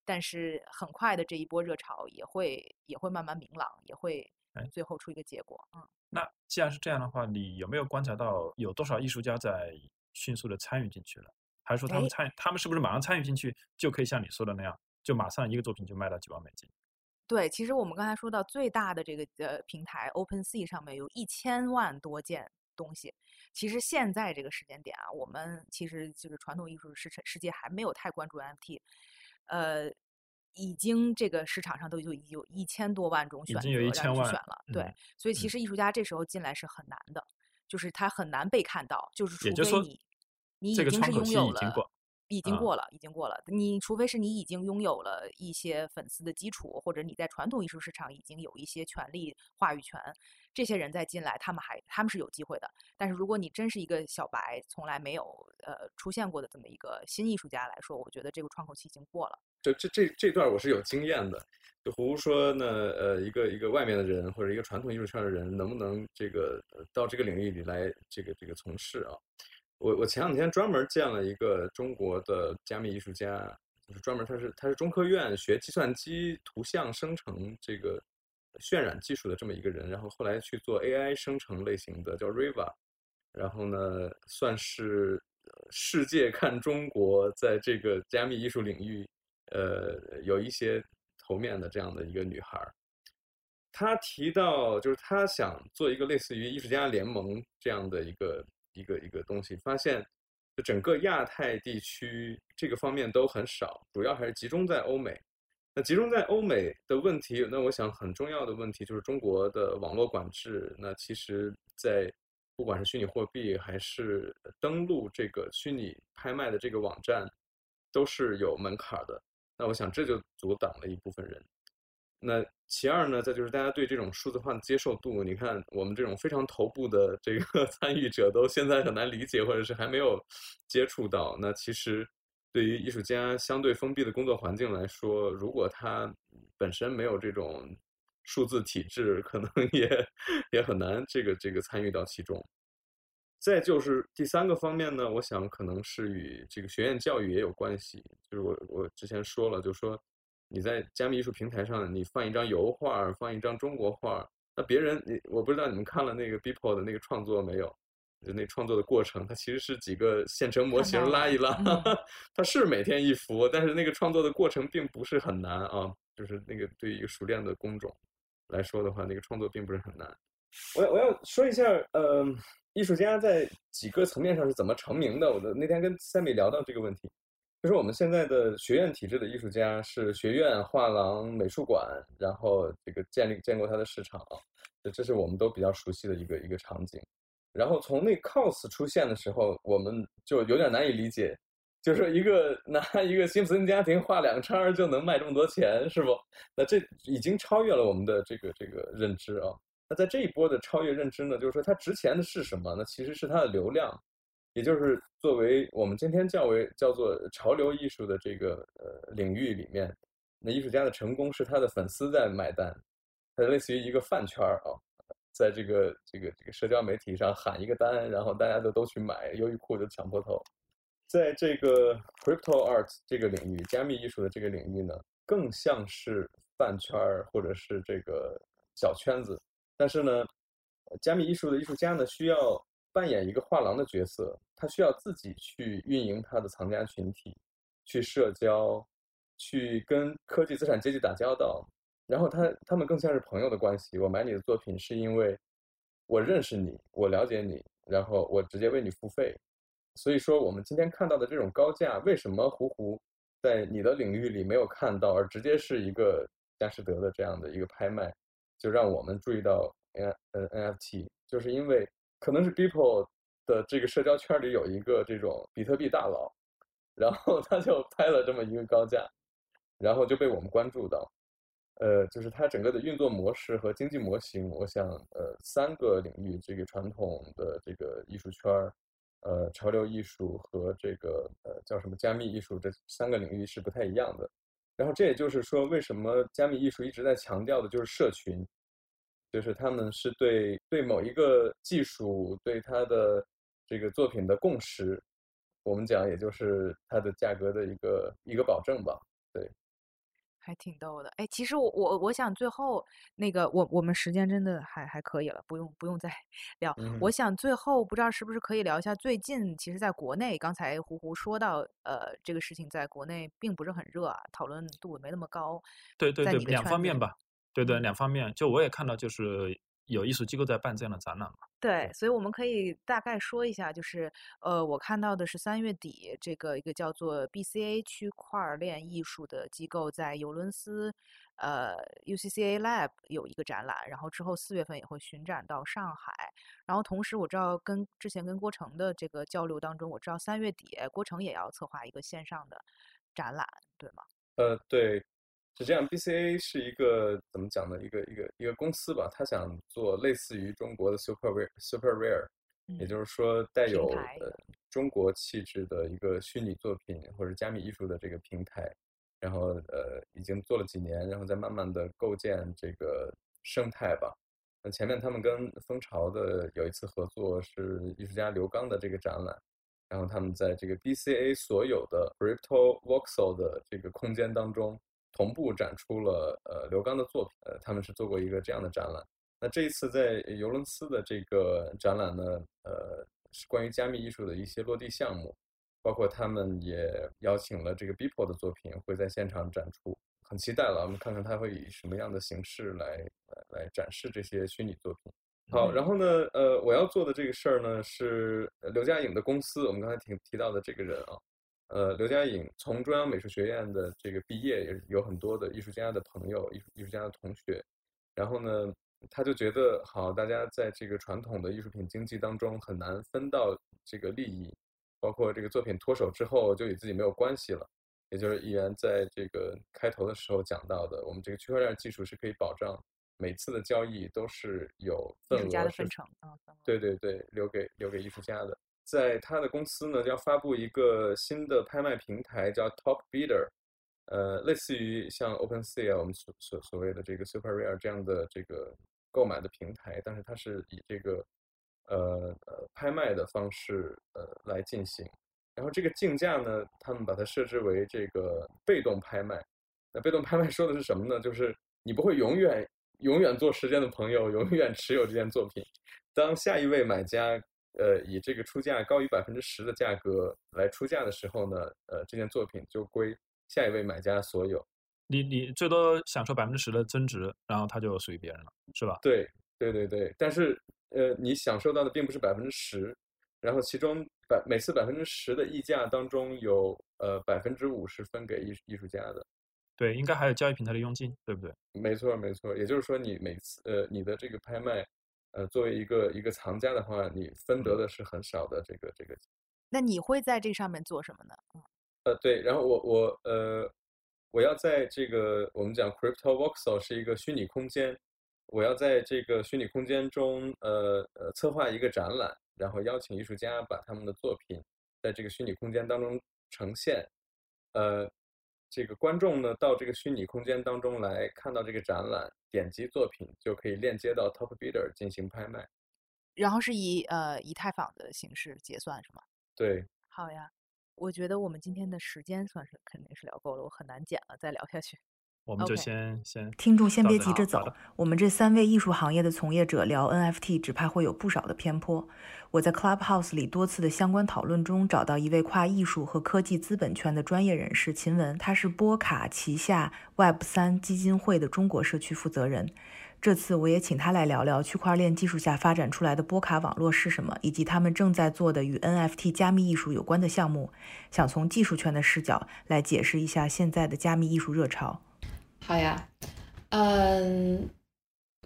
但是很快的这一波热潮也会也会慢慢明朗，也会最后出一个结果，嗯。那既然是这样的话，你有没有观察到有多少艺术家在迅速的参与进去了？还是说他们参，他们是不是马上参与进去就可以像你说的那样，就马上一个作品就卖到几万美金？对，其实我们刚才说到最大的这个呃平台 OpenSea 上面有一千万多件东西。其实现在这个时间点啊，我们其实就是传统艺术世世界还没有太关注 NFT，呃。已经这个市场上都就有一千多万种选择让你选了，对，所以其实艺术家这时候进来是很难的，就是他很难被看到，就是除非你你已经是拥有了，已经过了，已经过了。你除非是你已经拥有了一些粉丝的基础，或者你在传统艺术市场已经有一些权利话语权，这些人再进来，他们还他们是有机会的。但是如果你真是一个小白，从来没有呃出现过的这么一个新艺术家来说，我觉得这个窗口期已经过了。就这这这段我是有经验的。就胡胡说呢，呃，一个一个外面的人或者一个传统艺术圈的人，能不能这个到这个领域里来这个这个从事啊？我我前两天专门见了一个中国的加密艺术家，就是专门他是他是中科院学计算机图像生成这个渲染技术的这么一个人，然后后来去做 AI 生成类型的叫 Riva，然后呢算是世界看中国在这个加密艺术领域，呃有一些头面的这样的一个女孩儿，她提到就是她想做一个类似于艺术家联盟这样的一个。一个一个东西，发现整个亚太地区这个方面都很少，主要还是集中在欧美。那集中在欧美的问题，那我想很重要的问题就是中国的网络管制。那其实，在不管是虚拟货币还是登录这个虚拟拍卖的这个网站，都是有门槛的。那我想这就阻挡了一部分人。那其二呢，再就是大家对这种数字化的接受度，你看我们这种非常头部的这个 参与者都现在很难理解，或者是还没有接触到。那其实对于艺术家相对封闭的工作环境来说，如果他本身没有这种数字体制，可能也也很难这个这个参与到其中。再就是第三个方面呢，我想可能是与这个学院教育也有关系，就是我我之前说了，就说。你在加密艺术平台上，你放一张油画，放一张中国画，那别人你我不知道你们看了那个 Beeple 的那个创作没有？就那创作的过程，它其实是几个现成模型拉一拉，它是每天一幅，但是那个创作的过程并不是很难啊，就是那个对于一个熟练的工种来说的话，那个创作并不是很难。我我要说一下，呃，艺术家在几个层面上是怎么成名的？我的那天跟 Sammy 聊到这个问题。就是我们现在的学院体制的艺术家是学院、画廊、美术馆，然后这个建立建构它的市场，这是我们都比较熟悉的一个一个场景。然后从那 cos 出现的时候，我们就有点难以理解，就是一个拿一个辛普森家庭画两叉就能卖这么多钱，是不？那这已经超越了我们的这个这个认知啊。那在这一波的超越认知呢，就是说它值钱的是什么？那其实是它的流量。也就是作为我们今天较为叫做潮流艺术的这个呃领域里面，那艺术家的成功是他的粉丝在买单，它类似于一个饭圈儿啊，在这个这个这个社交媒体上喊一个单，然后大家都都去买，优衣库就抢破头。在这个 crypto art 这个领域，加密艺术的这个领域呢，更像是饭圈儿或者是这个小圈子，但是呢，加密艺术的艺术家呢需要。扮演一个画廊的角色，他需要自己去运营他的藏家群体，去社交，去跟科技资产阶级打交道。然后他他们更像是朋友的关系。我买你的作品是因为我认识你，我了解你，然后我直接为你付费。所以说，我们今天看到的这种高价，为什么胡胡在你的领域里没有看到，而直接是一个佳士得的这样的一个拍卖，就让我们注意到 N 呃 NFT，就是因为。可能是 Beeple 的这个社交圈里有一个这种比特币大佬，然后他就拍了这么一个高价，然后就被我们关注到。呃，就是它整个的运作模式和经济模型，我想，呃，三个领域，这个传统的这个艺术圈儿，呃，潮流艺术和这个呃叫什么加密艺术这三个领域是不太一样的。然后这也就是说，为什么加密艺术一直在强调的就是社群。就是他们是对对某一个技术对他的这个作品的共识，我们讲也就是它的价格的一个一个保证吧。对，还挺逗的。哎，其实我我我想最后那个我我们时间真的还还可以了，不用不用再 聊。我想最后不知道是不是可以聊一下最近，其实在国内刚才胡胡说到呃这个事情在国内并不是很热啊，讨论度没那么高。对对对，两方面吧。对对，两方面，就我也看到，就是有艺术机构在办这样的展览嘛？对，所以我们可以大概说一下，就是呃，我看到的是三月底，这个一个叫做 BCA 区块链艺术的机构在尤伦斯，呃，UCCA Lab 有一个展览，然后之后四月份也会巡展到上海。然后同时我知道跟之前跟郭成的这个交流当中，我知道三月底郭成也要策划一个线上的展览，对吗？呃，对。是这样，BCA 是一个怎么讲呢？一个一个一个公司吧，他想做类似于中国的 Super Rare Super Rare，也就是说带有呃中国气质的一个虚拟作品或者加密艺术的这个平台。然后呃，已经做了几年，然后再慢慢的构建这个生态吧。那前面他们跟蜂巢的有一次合作是艺术家刘刚的这个展览，然后他们在这个 BCA 所有的 Crypto Voxel 的这个空间当中。同步展出了呃刘刚的作品，呃他们是做过一个这样的展览。那这一次在尤伦斯的这个展览呢，呃是关于加密艺术的一些落地项目，包括他们也邀请了这个 Beeple 的作品会在现场展出，很期待了。我们看看他会以什么样的形式来来展示这些虚拟作品。好，然后呢，呃我要做的这个事儿呢是刘佳颖的公司，我们刚才提提到的这个人啊。呃，刘佳颖从中央美术学院的这个毕业，也有很多的艺术家的朋友、艺术艺术家的同学。然后呢，他就觉得好，大家在这个传统的艺术品经济当中很难分到这个利益，包括这个作品脱手之后就与自己没有关系了。也就是议员在这个开头的时候讲到的，我们这个区块链技术是可以保障每次的交易都是有份额分成对对对，留给留给艺术家的。在他的公司呢，将发布一个新的拍卖平台，叫 Top Bidder，呃，类似于像 OpenSea 我们所所所谓的这个 Super Rare 这样的这个购买的平台，但是它是以这个呃呃拍卖的方式呃来进行。然后这个竞价呢，他们把它设置为这个被动拍卖。那被动拍卖说的是什么呢？就是你不会永远永远做时间的朋友，永远持有这件作品。当下一位买家。呃，以这个出价高于百分之十的价格来出价的时候呢，呃，这件作品就归下一位买家所有。你你最多享受百分之十的增值，然后它就属于别人了，是吧？对对对对，但是呃，你享受到的并不是百分之十，然后其中百每次百分之十的溢价当中有呃百分之五是分给艺艺术家的。对，应该还有交易平台的佣金，对不对？没错没错，也就是说你每次呃你的这个拍卖。呃，作为一个一个藏家的话，你分得的是很少的这个这个。那你会在这上面做什么呢？呃，对，然后我我呃，我要在这个我们讲 Crypto Voxel 是一个虚拟空间，我要在这个虚拟空间中呃呃策划一个展览，然后邀请艺术家把他们的作品在这个虚拟空间当中呈现，呃。这个观众呢，到这个虚拟空间当中来看到这个展览，点击作品就可以链接到 Top Bidder 进行拍卖，然后是以呃以太坊的形式结算，是吗？对。好呀，我觉得我们今天的时间算是肯定是聊够了，我很难剪了，再聊下去。我们就先先听众先别急着走，我们这三位艺术行业的从业者聊 NFT，只怕会有不少的偏颇。我在 Clubhouse 里多次的相关讨论中，找到一位跨艺术和科技资本圈的专业人士秦文，他是波卡旗下 Web 三基金会的中国社区负责人。这次我也请他来聊聊区块链技术下发展出来的波卡网络是什么，以及他们正在做的与 NFT 加密艺术有关的项目，想从技术圈的视角来解释一下现在的加密艺术热潮。好呀，嗯，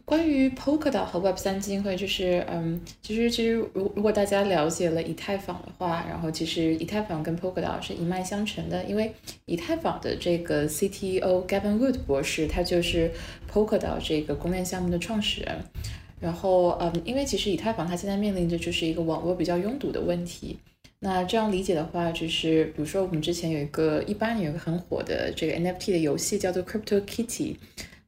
关于 Polkadot 和 Web 三基金会，就是嗯，其实其实如如果大家了解了以太坊的话，然后其实以太坊跟 Polkadot 是一脉相承的，因为以太坊的这个 CTO Gavin Wood 博士，他就是 Polkadot 这个公链项目的创始人，然后嗯，因为其实以太坊它现在面临的就是一个网络比较拥堵的问题。那这样理解的话，就是比如说我们之前有一个一八年有个很火的这个 NFT 的游戏叫做 Crypto Kitty，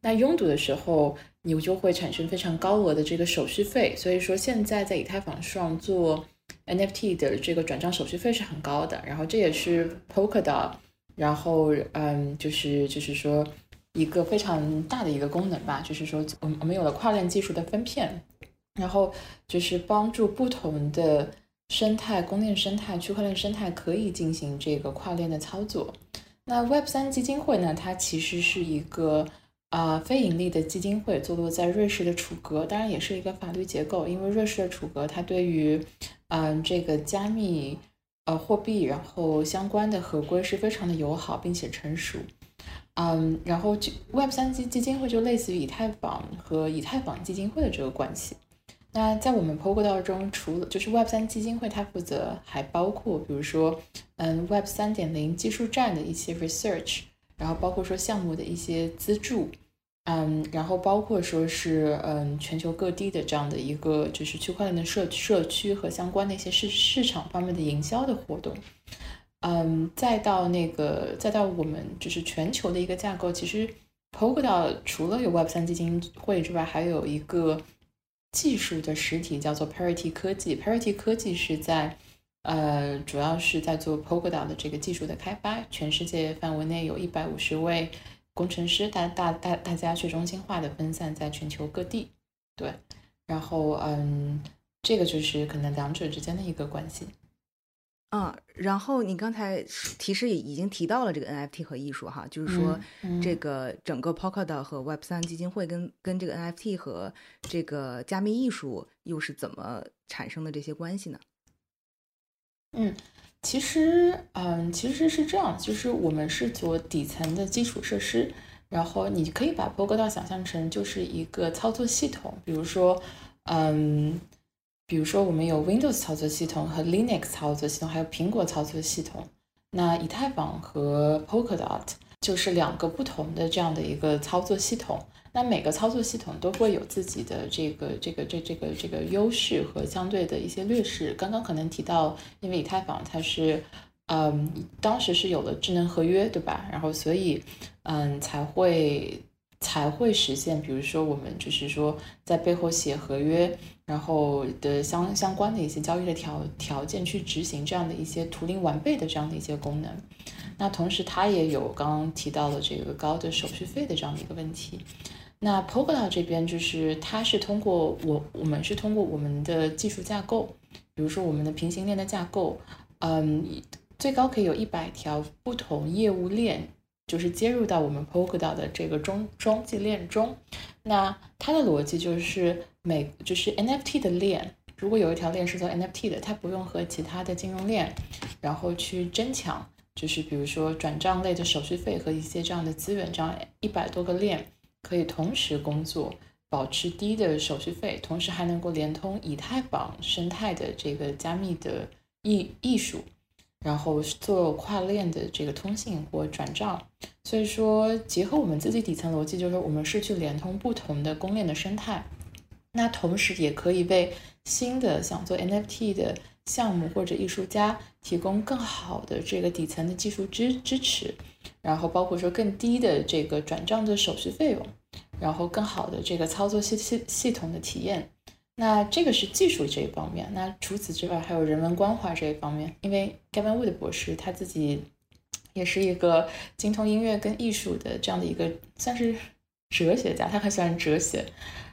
那拥堵的时候你就会产生非常高额的这个手续费，所以说现在在以太坊上做 NFT 的这个转账手续费是很高的，然后这也是 Polkadot，然后嗯就是就是说一个非常大的一个功能吧，就是说我们我们有了跨链技术的分片，然后就是帮助不同的。生态、供应链生态、区块链生态可以进行这个跨链的操作。那 Web 三基金会呢？它其实是一个呃非盈利的基金会坐落在瑞士的楚格，当然也是一个法律结构，因为瑞士的楚格它对于嗯这个加密呃货币然后相关的合规是非常的友好并且成熟。嗯，然后就 Web 三基基金会就类似于以太坊和以太坊基金会的这个关系。那在我们 Polkadot 中，除了就是 Web 三基金会，它负责还包括比如说，嗯，Web 三点零技术站的一些 research，然后包括说项目的一些资助，嗯，然后包括说是嗯全球各地的这样的一个就是区块链的社社区和相关的一些市市场方面的营销的活动。嗯，再到那个，再到我们就是全球的一个架构，其实 Polkadot 除了有 Web 三基金会之外，还有一个技术的实体叫做 Parity 科技。Parity 科技是在呃，主要是在做 Polkadot 的这个技术的开发，全世界范围内有一百五十位工程师，大大大大家去中心化的分散在全球各地。对，然后嗯，这个就是可能两者之间的一个关系。嗯，然后你刚才提示也已经提到了这个 NFT 和艺术哈，就是说这个整个 Polkadot 和 Web 三基金会跟跟这个 NFT 和这个加密艺术又是怎么产生的这些关系呢？嗯，其实嗯其实是这样，就是我们是做底层的基础设施，然后你可以把 Polkadot 想象成就是一个操作系统，比如说嗯。比如说，我们有 Windows 操作系统和 Linux 操作系统，还有苹果操作系统。那以太坊和 Polkadot 就是两个不同的这样的一个操作系统。那每个操作系统都会有自己的这个这个这这个这个优势和相对的一些劣势。刚刚可能提到，因为以太坊它是，嗯，当时是有了智能合约，对吧？然后所以，嗯，才会。才会实现，比如说我们就是说在背后写合约，然后的相相关的一些交易的条条件去执行这样的一些图灵完备的这样的一些功能。那同时它也有刚刚提到的这个高的手续费的这样的一个问题。那 Polkadot 这边就是它是通过我我们是通过我们的技术架构，比如说我们的平行链的架构，嗯，最高可以有一百条不同业务链。就是接入到我们 Polkadot 的这个中中继链中，那它的逻辑就是每就是 NFT 的链，如果有一条链是做 NFT 的，它不用和其他的金融链，然后去争抢，就是比如说转账类的手续费和一些这样的资源，这样一百多个链可以同时工作，保持低的手续费，同时还能够连通以太坊生态的这个加密的艺艺术。然后做跨链的这个通信或转账，所以说结合我们自己底层逻辑，就是我们是去连通不同的公链的生态，那同时也可以为新的想做 NFT 的项目或者艺术家提供更好的这个底层的技术支支持，然后包括说更低的这个转账的手续费用，然后更好的这个操作系系系统的体验。那这个是技术这一方面，那除此之外还有人文关怀这一方面。因为 Gavin Wood 博士他自己也是一个精通音乐跟艺术的这样的一个算是哲学家，他很喜欢哲学。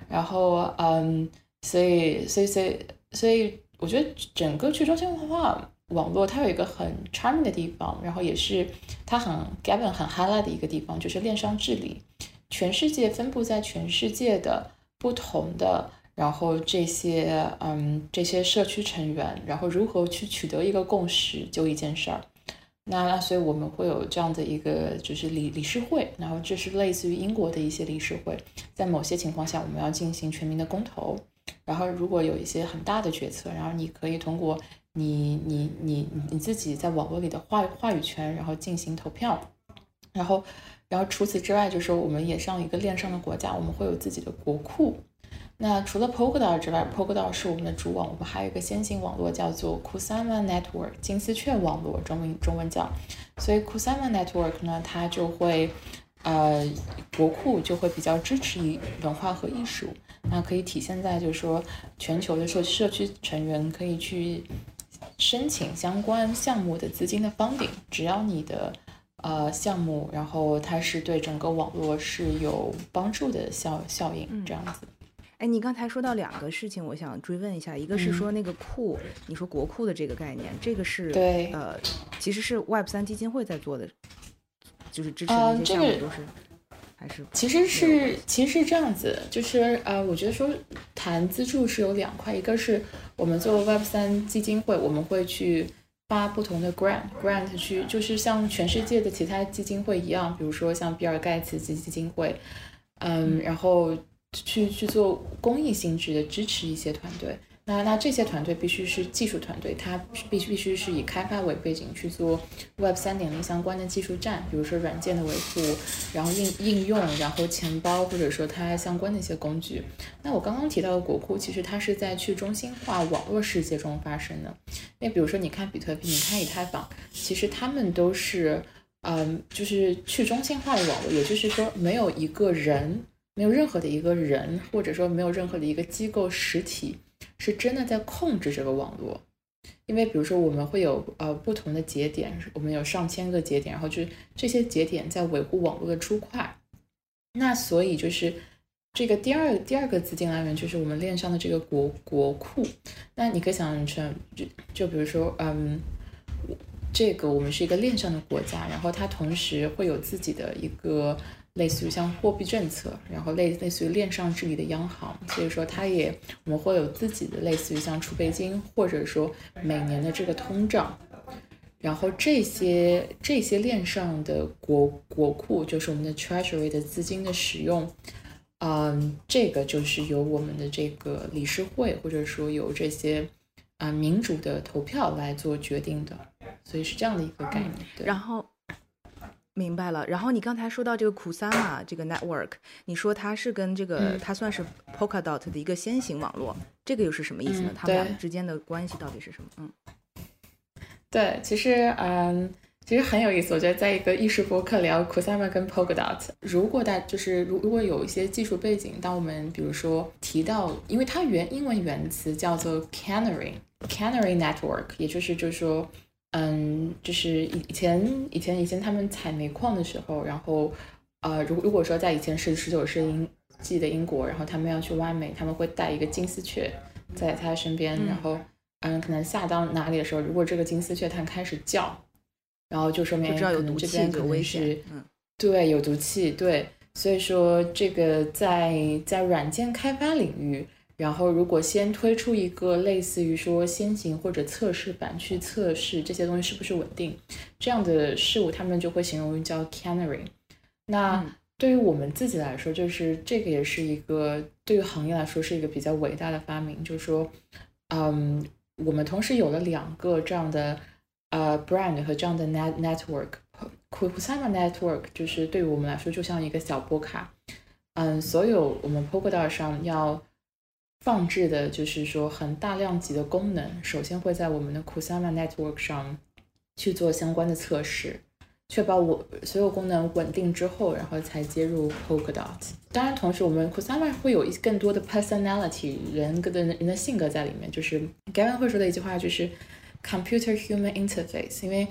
然后，嗯，所以，所以，所以，所以，我觉得整个去中心化网络它有一个很 charming 的地方，然后也是它很 Gavin 很 highlight 的一个地方，就是链上治理，全世界分布在全世界的不同的。然后这些，嗯，这些社区成员，然后如何去取得一个共识，就一件事儿。那所以我们会有这样的一个，就是理理事会，然后这是类似于英国的一些理事会，在某些情况下，我们要进行全民的公投。然后如果有一些很大的决策，然后你可以通过你你你你自己在网络里的话话语权，然后进行投票。然后，然后除此之外，就是我们也像一个链上的国家，我们会有自己的国库。那除了 Polkadot 之外，Polkadot 是我们的主网，我们还有一个先行网络叫做 Kusama Network 金丝雀网络，中文中文叫。所以 Kusama Network 呢，它就会，呃，国库就会比较支持文化和艺术，那可以体现在就是说，全球的社社区成员可以去申请相关项目的资金的 funding，只要你的呃项目，然后它是对整个网络是有帮助的效效应，这样子。哎，你刚才说到两个事情，我想追问一下，一个是说那个库，你说国库的这个概念，这个是对，呃，其实是 Web 三基金会在做的，就是支持的一些项目都是。还是其实是其实是这样子，就是呃，我觉得说谈资助是有两块，一个是我们做 Web 三基金会，我们会去发不同的 grant grant 去，就是像全世界的其他基金会一样，比如说像比尔盖茨基基金会，嗯，然后去去做公益性质的支持一些团队。那那这些团队必须是技术团队，它必须必须是以开发为背景去做 Web 三点零相关的技术站，比如说软件的维护，然后应应用，然后钱包或者说它相关的一些工具。那我刚刚提到的国库，其实它是在去中心化网络世界中发生的。那比如说你看比特币，你看以太坊，其实他们都是嗯，就是去中心化的网络，也就是说没有一个人，没有任何的一个人，或者说没有任何的一个机构实体。是真的在控制这个网络，因为比如说我们会有呃不同的节点，我们有上千个节点，然后就是这些节点在维护网络的出块。那所以就是这个第二第二个资金来源就是我们链上的这个国国库。那你可以想象成就就比如说嗯，这个我们是一个链上的国家，然后它同时会有自己的一个。类似于像货币政策，然后类类似于链上治理的央行，所以说它也我们会有自己的类似于像储备金，或者说每年的这个通胀，然后这些这些链上的国国库就是我们的 treasury 的资金的使用，嗯，这个就是由我们的这个理事会或者说由这些啊民主的投票来做决定的，所以是这样的一个概念。对然后。明白了，然后你刚才说到这个 Kusama 这个 network，你说它是跟这个它算是 Polkadot 的一个先行网络，这个又是什么意思呢？他们俩之间的关系到底是什么？嗯，对，其实嗯，其实很有意思。我觉得在一个艺术博客聊 Kusama 跟 Polkadot，如果大就是如如果有一些技术背景，当我们比如说提到，因为它原英文原词叫做 Canary Canary Network，也就是就是说。嗯，就是以以前以前以前他们采煤矿的时候，然后，呃，如如果说在以前是十九世纪的英国，然后他们要去挖煤，他们会带一个金丝雀在他身边，然后，嗯，可能下到哪里的时候，如果这个金丝雀它开始叫，然后就说明可能这边可能是，对，有毒气，对，所以说这个在在软件开发领域。然后，如果先推出一个类似于说先行或者测试版去测试这些东西是不是稳定，这样的事物，他们就会形容叫 canary。那对于我们自己来说，就是这个也是一个对于行业来说是一个比较伟大的发明，就是说，嗯，我们同时有了两个这样的呃 brand 和这样的 net network。Kusama network 就是对于我们来说就像一个小波卡，嗯，所有我们 Polkadot 上要。放置的就是说很大量级的功能，首先会在我们的 Kusama Network 上去做相关的测试，确保我所有功能稳定之后，然后才接入 Polkadot。当然，同时我们 Kusama 会有一更多的 personality 人格的人的性格在里面。就是 Gavin 会说的一句话就是 Computer Human Interface，因为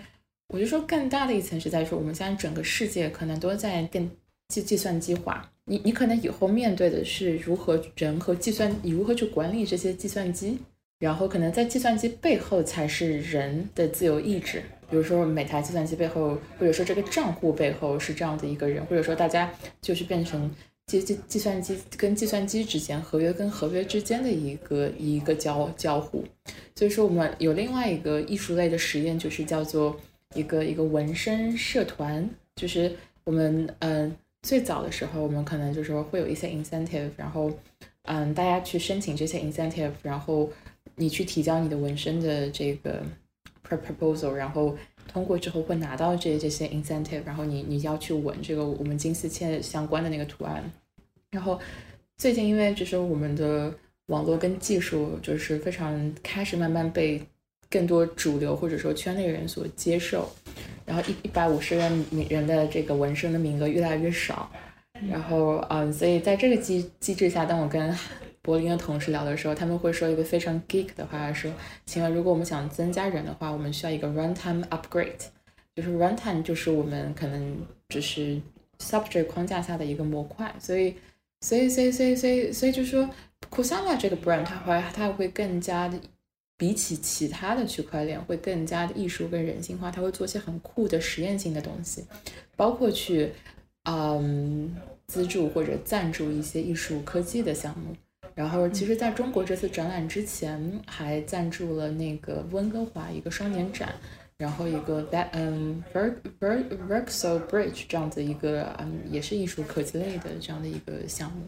我就说更大的一层是在说我们现在整个世界可能都在电计计算机化。你你可能以后面对的是如何人和计算，你如何去管理这些计算机，然后可能在计算机背后才是人的自由意志。比如说每台计算机背后，或者说这个账户背后是这样的一个人，或者说大家就是变成计计计算机跟计算机之间，合约跟合约之间的一个一个交交互。所以说我们有另外一个艺术类的实验，就是叫做一个一个纹身社团，就是我们嗯。最早的时候，我们可能就是说会有一些 incentive，然后，嗯，大家去申请这些 incentive，然后你去提交你的纹身的这个 proposal，然后通过之后会拿到这这些 incentive，然后你你要去纹这个我们金丝雀相关的那个图案。然后最近因为就是我们的网络跟技术就是非常开始慢慢被更多主流或者说圈内人所接受。然后一一百五十人人的这个纹身的名额越来越少，然后嗯，所以在这个机机制下，当我跟柏林的同事聊的时候，他们会说一个非常 geek 的话，说，请问如果我们想增加人的话，我们需要一个 runtime upgrade，就是 runtime 就是我们可能只是 subject 框架下的一个模块，所以，所以，所以，所以，所以，所以就说 Kusama 这个 brand 它会它会更加的。比起其他的区块链，会更加的艺术跟人性化。它会做一些很酷的实验性的东西，包括去，嗯，资助或者赞助一些艺术科技的项目。然后，其实在中国这次展览之前，还赞助了那个温哥华一个双年展，然后一个 that 嗯 Ver Ver Verxo Bridge 这样子一个嗯也是艺术科技类的这样的一个项目。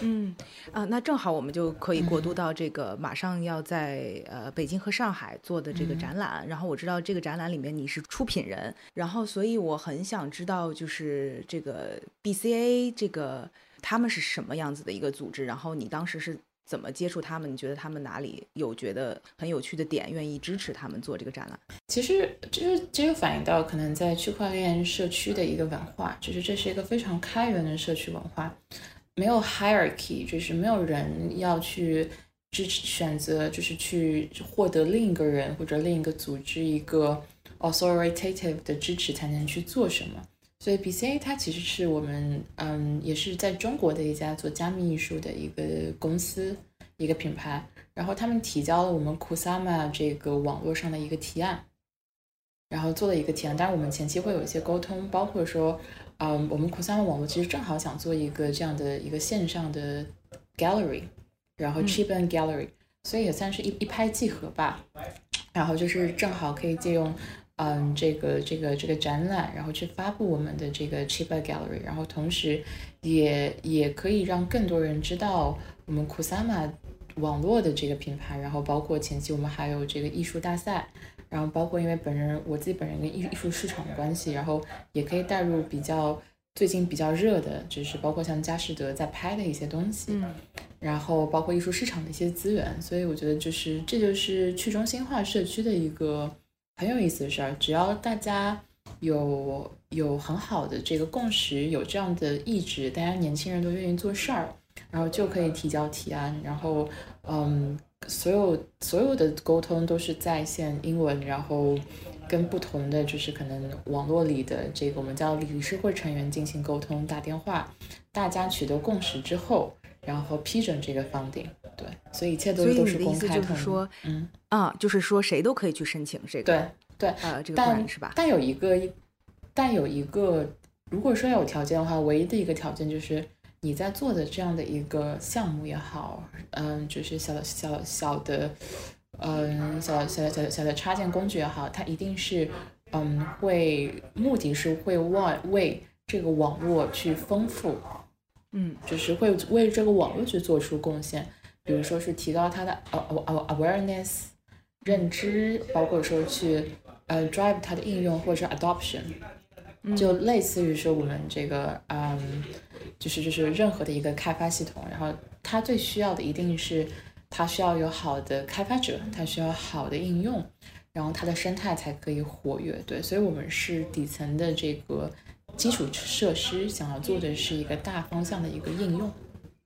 嗯啊，那正好我们就可以过渡到这个马上要在呃北京和上海做的这个展览。然后我知道这个展览里面你是出品人，然后所以我很想知道就是这个 BCA 这个他们是什么样子的一个组织，然后你当时是怎么接触他们？你觉得他们哪里有觉得很有趣的点，愿意支持他们做这个展览？其实这就这就反映到可能在区块链社区的一个文化，就是这是一个非常开源的社区文化。没有 hierarchy，就是没有人要去支持选择，就是去获得另一个人或者另一个组织一个 authoritative 的支持才能去做什么。所以 BCA 它其实是我们嗯，也是在中国的一家做加密艺术的一个公司一个品牌。然后他们提交了我们 Kusama 这个网络上的一个提案，然后做了一个提案。当然我们前期会有一些沟通，包括说。嗯，我们库萨曼网络其实正好想做一个这样的一个线上的 gallery，然后 cheap and gallery，所以也算是一一拍即合吧。然后就是正好可以借用嗯这个这个这个展览，然后去发布我们的这个 cheap and gallery，然后同时也也可以让更多人知道我们库萨玛网络的这个品牌。然后包括前期我们还有这个艺术大赛。然后包括因为本人我自己本人跟艺艺术市场的关系，然后也可以带入比较最近比较热的，就是包括像佳士得在拍的一些东西，然后包括艺术市场的一些资源，所以我觉得就是这就是去中心化社区的一个很有意思的事儿。只要大家有有很好的这个共识，有这样的意志，大家年轻人都愿意做事儿，然后就可以提交提案，然后嗯。所有所有的沟通都是在线英文，然后跟不同的就是可能网络里的这个我们叫理事会成员进行沟通，打电话，大家取得共识之后，然后批准这个 funding。对，所以一切都都是公开的。说，嗯啊，就是说谁都可以去申请这个。对对，呃，这个但是吧？但有一个，但有一个，如果说有条件的话，唯一的一个条件就是。你在做的这样的一个项目也好，嗯，就是小小小的，嗯，小小小小的插件工具也好，它一定是，嗯，会目的是会为为这个网络去丰富，嗯，就是会为这个网络去做出贡献，比如说是提高它的呃呃 awareness 认知，包括说去呃 drive 它的应用或者 adoption。就类似于说我们这个，嗯，就是就是任何的一个开发系统，然后它最需要的一定是它需要有好的开发者，它需要好的应用，然后它的生态才可以活跃。对，所以我们是底层的这个基础设施，想要做的是一个大方向的一个应用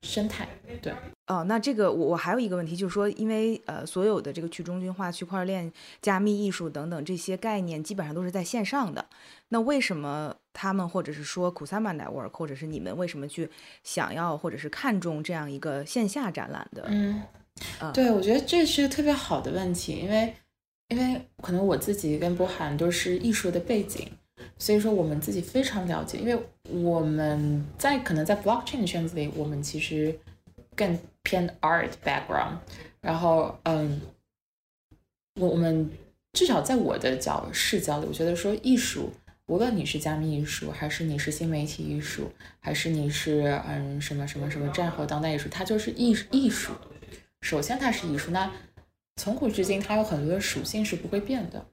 生态。对。哦，那这个我我还有一个问题，就是说，因为呃，所有的这个去中心化、区块链、加密艺术等等这些概念，基本上都是在线上的。那为什么他们或者是说 Kusama Network，或者是你们为什么去想要或者是看重这样一个线下展览的？嗯，对，我觉得这是个特别好的问题，因为因为可能我自己跟波涵都是艺术的背景，所以说我们自己非常了解，因为我们在可能在 Blockchain 圈子里，我们其实更。偏 art background，然后嗯，我我们至少在我的角视角里，我觉得说艺术，无论你是加密艺术，还是你是新媒体艺术，还是你是嗯什么什么什么战后当代艺术，它就是艺艺术。首先它是艺术，那从古至今它有很多的属性是不会变的，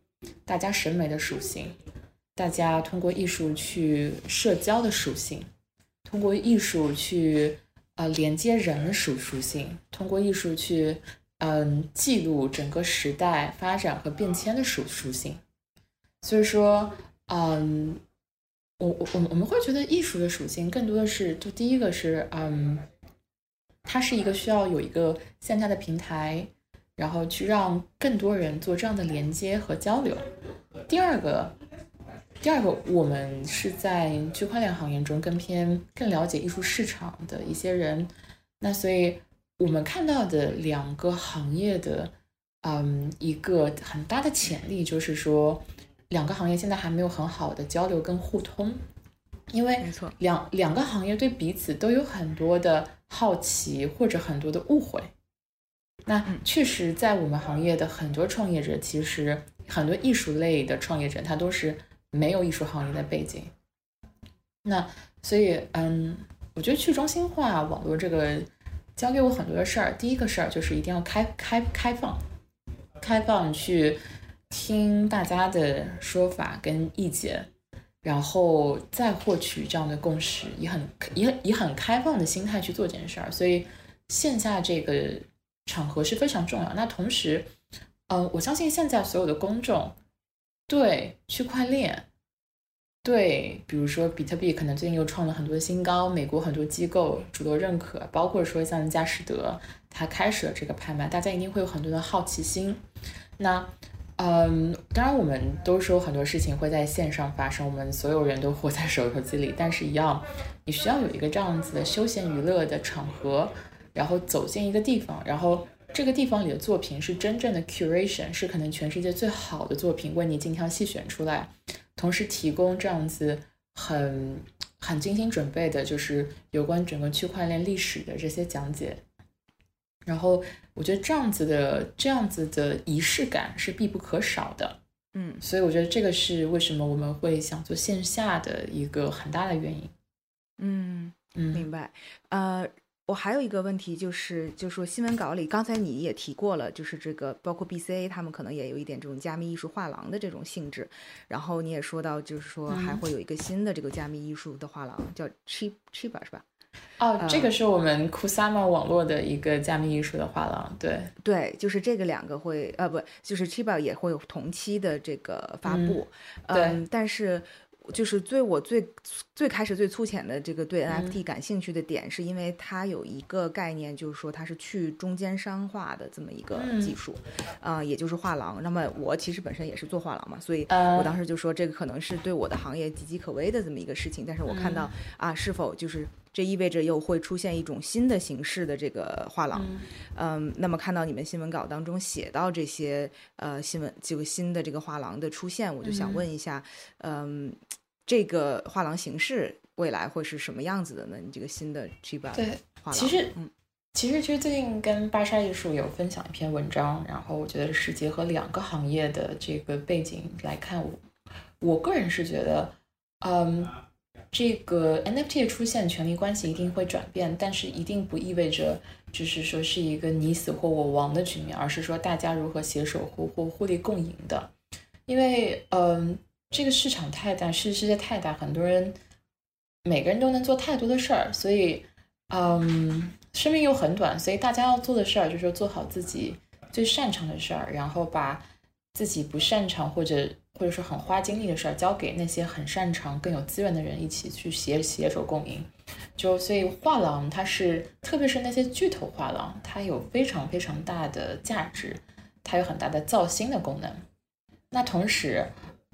大家审美的属性，大家通过艺术去社交的属性，通过艺术去。呃，连接人属属性，通过艺术去，嗯，记录整个时代发展和变迁的属属性。所以说，嗯，我我我们会觉得艺术的属性更多的是，就第一个是，嗯，它是一个需要有一个线下的平台，然后去让更多人做这样的连接和交流。第二个。第二个，我们是在区块链行业中更偏、更了解艺术市场的一些人，那所以我们看到的两个行业的，嗯，一个很大的潜力就是说，两个行业现在还没有很好的交流跟互通。因为没错两两个行业对彼此都有很多的好奇或者很多的误会。那嗯确实，在我们行业的很多创业者，其实很多艺术类的创业者，他都是没有艺术行业的背景。那所以，嗯，我觉得去中心化网络这个教给我很多的事儿。第一个事儿就是一定要开开开放，开放去听大家的说法跟意见，然后再获取这样的共识，以很以以很开放的心态去做这件事儿。所以线下这个场合是非常重要。那同时，嗯、我相信现在所有的公众对区块链。对，比如说比特币可能最近又创了很多新高，美国很多机构主动认可，包括说像佳士得，它开始了这个拍卖，大家一定会有很多的好奇心。那，嗯，当然我们都说很多事情会在线上发生，我们所有人都活在手机里，但是一样，你需要有一个这样子的休闲娱乐的场合，然后走进一个地方，然后这个地方里的作品是真正的 curation，是可能全世界最好的作品为你精挑细选出来。同时提供这样子很很精心准备的，就是有关整个区块链历史的这些讲解。然后我觉得这样子的这样子的仪式感是必不可少的，嗯所以我觉得这个是为什么我们会想做线下的一个很大的原因。嗯，嗯，明白。呃，我还有一个问题就是，就说新闻稿里，刚才你也提过了，就是这个包括 BCA 他们可能也有一点这种加密艺术画廊的这种性质，然后你也说到，就是说还嗯会有一个新的这个加密艺术的画廊，叫 Chip Chiba 是吧？哦，呃这个是我们 Kusama 网络的一个加密艺术的画廊，对，对，就是这个两个会，呃，不，就是 Chiba 也会有同期的这个发嗯布，对。嗯，但是就是最我最最开始最粗浅的这个对嗯。NFT 感兴趣的点，是因为它有一个概念，就是说它是去中间商化的这么一个嗯。技术，啊、也就是画廊。那么我其实本身也是做画廊嘛，所以呃我当时就说这个可能是对我的行业岌岌可危的这么一个事情。但是我看到、嗯。啊，是否就是这意味着又会出现一种新的形式的这个画廊？嗯，那么看到你们新闻稿当中写到这些呃新闻这个新的这个画廊的出现，我就想嗯问一下，嗯，这个画廊形式未来会是什么样子的呢？你这个新的 Chiba 对，画廊，其实嗯其实，其实最近跟巴莎艺术有分享一篇文章，然后我觉得是结合两个行业的这个背景来看我，我个人是觉得，嗯，这个 NFT 的出现，权力关系一定会转变，但是一定不意味着就是说是一个你死或我亡的局面，而是说大家如何携手互或互利共赢的，因为嗯，这个市场太大，世世界太大，很多人每个人都能做太多的事儿，所以。嗯，生命又很短，所以大家要做的事儿就是做好自己最擅长的事儿，然后把自己不擅长或者或者是很花精力的事儿交给那些很擅长、更有资源的人一起去携携手共赢。就所以画廊它是，特别是那些巨头画廊，它有非常非常大的价值，它有很大的造星的功能。那同时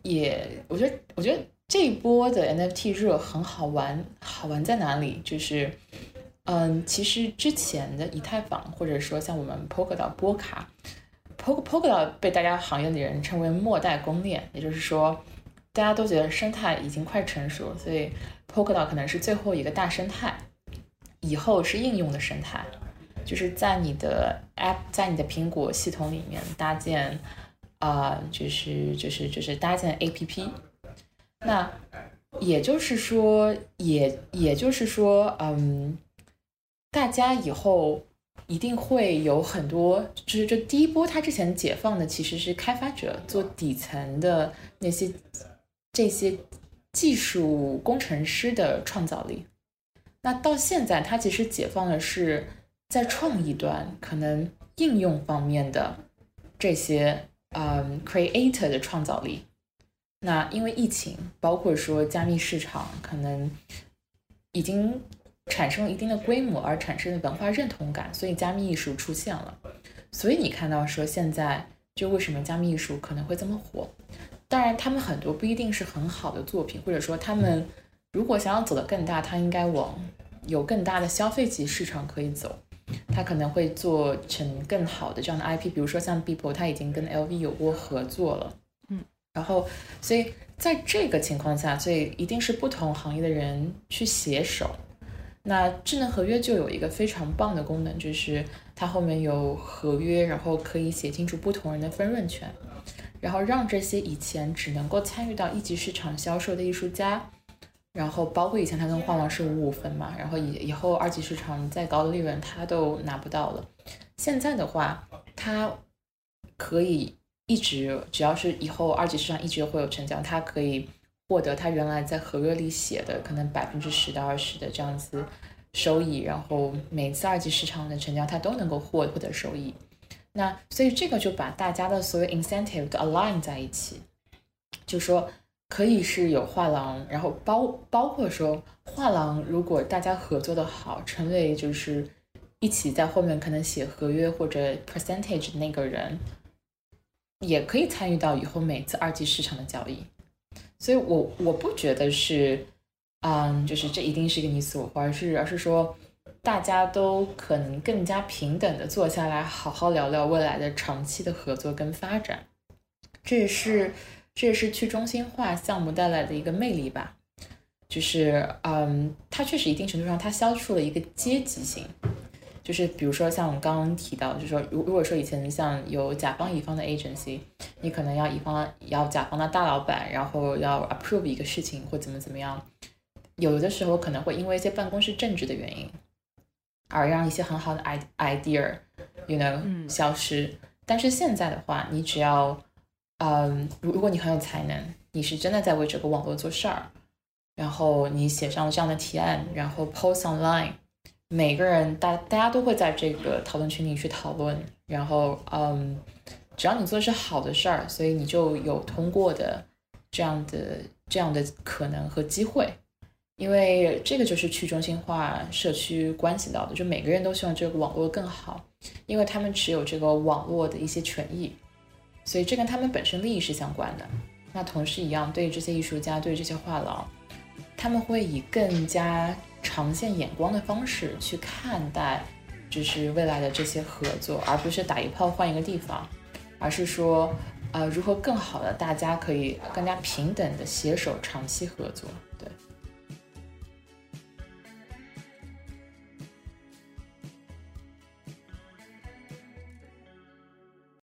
也，我觉得我觉得这一波的 NFT 热很好玩，好玩在哪里？就是。嗯，其实之前的以太坊，或者说像我们 Polkadot 波卡，Polk Polkadot 被大家行业里人称为末代公链，也就是说，大家都觉得生态已经快成熟，所以 Polkadot 可能是最后一个大生态，以后是应用的生态，就是在你的 App，在你的苹果系统里面搭建，啊、就是就是就是搭建 APP，那也就是说，也也就是说，嗯。大家以后一定会有很多，就是这第一波，它之前解放的其实是开发者做底层的那些这些技术工程师的创造力。那到现在，它其实解放的是在创意端可能应用方面的这些嗯 creator 的创造力。那因为疫情，包括说加密市场可能已经。产生了一定的规模而产生的文化认同感，所以加密艺术出现了。所以你看到说现在就为什么加密艺术可能会这么火？当然，他们很多不一定是很好的作品，或者说他们如果想要走得更大，他应该往有更大的消费级市场可以走。他可能会做成更好的这样的 IP，比如说像 Beeple，他已经跟 LV 有过合作了。嗯，然后，所以在这个情况下，所以一定是不同行业的人去携手。那智能合约就有一个非常棒的功能，就是它后面有合约，然后可以写清楚不同人的分润权，然后让这些以前只能够参与到一级市场销售的艺术家，然后包括以前他跟画廊是五五分嘛，然后以以后二级市场再高的利润他都拿不到了。现在的话，他可以一直只要是以后二级市场一直会有成交，他可以。获得他原来在合约里写的可能百分之十到二十的这样子收益，然后每次二级市场的成交他都能够获获得收益。那所以这个就把大家的所有 incentive 都 align 在一起，就说可以是有画廊，然后包包括说画廊如果大家合作的好，成为就是一起在后面可能写合约或者 percentage 那个人，也可以参与到以后每次二级市场的交易。所以，我我不觉得是，嗯，就是这一定是一个你死我活，而是而是说，大家都可能更加平等的坐下来，好好聊聊未来的长期的合作跟发展。这也是这也是去中心化项目带来的一个魅力吧。就是，嗯，它确实一定程度上它消除了一个阶级性。就是比如说像我们刚刚提到，就是说，如如果说以前像有甲方乙方的 agency，你可能要乙方要甲方的大老板，然后要 approve 一个事情或怎么怎么样，有的时候可能会因为一些办公室政治的原因，而让一些很好的 idea，you know，消失。但是现在的话，你只要，嗯，如如果你很有才能，你是真的在为这个网络做事儿，然后你写上了这样的提案，然后 post online。每个人，大大家都会在这个讨论群里去讨论，然后，嗯，只要你做的是好的事儿，所以你就有通过的这样的这样的可能和机会，因为这个就是去中心化社区关系到的，就每个人都希望这个网络更好，因为他们持有这个网络的一些权益，所以这跟他们本身利益是相关的。那同时一样，对于这些艺术家，对于这些画廊，他们会以更加。长线眼光的方式去看待，就是未来的这些合作，而不是打一炮换一个地方，而是说，呃，如何更好的大家可以更加平等的携手长期合作，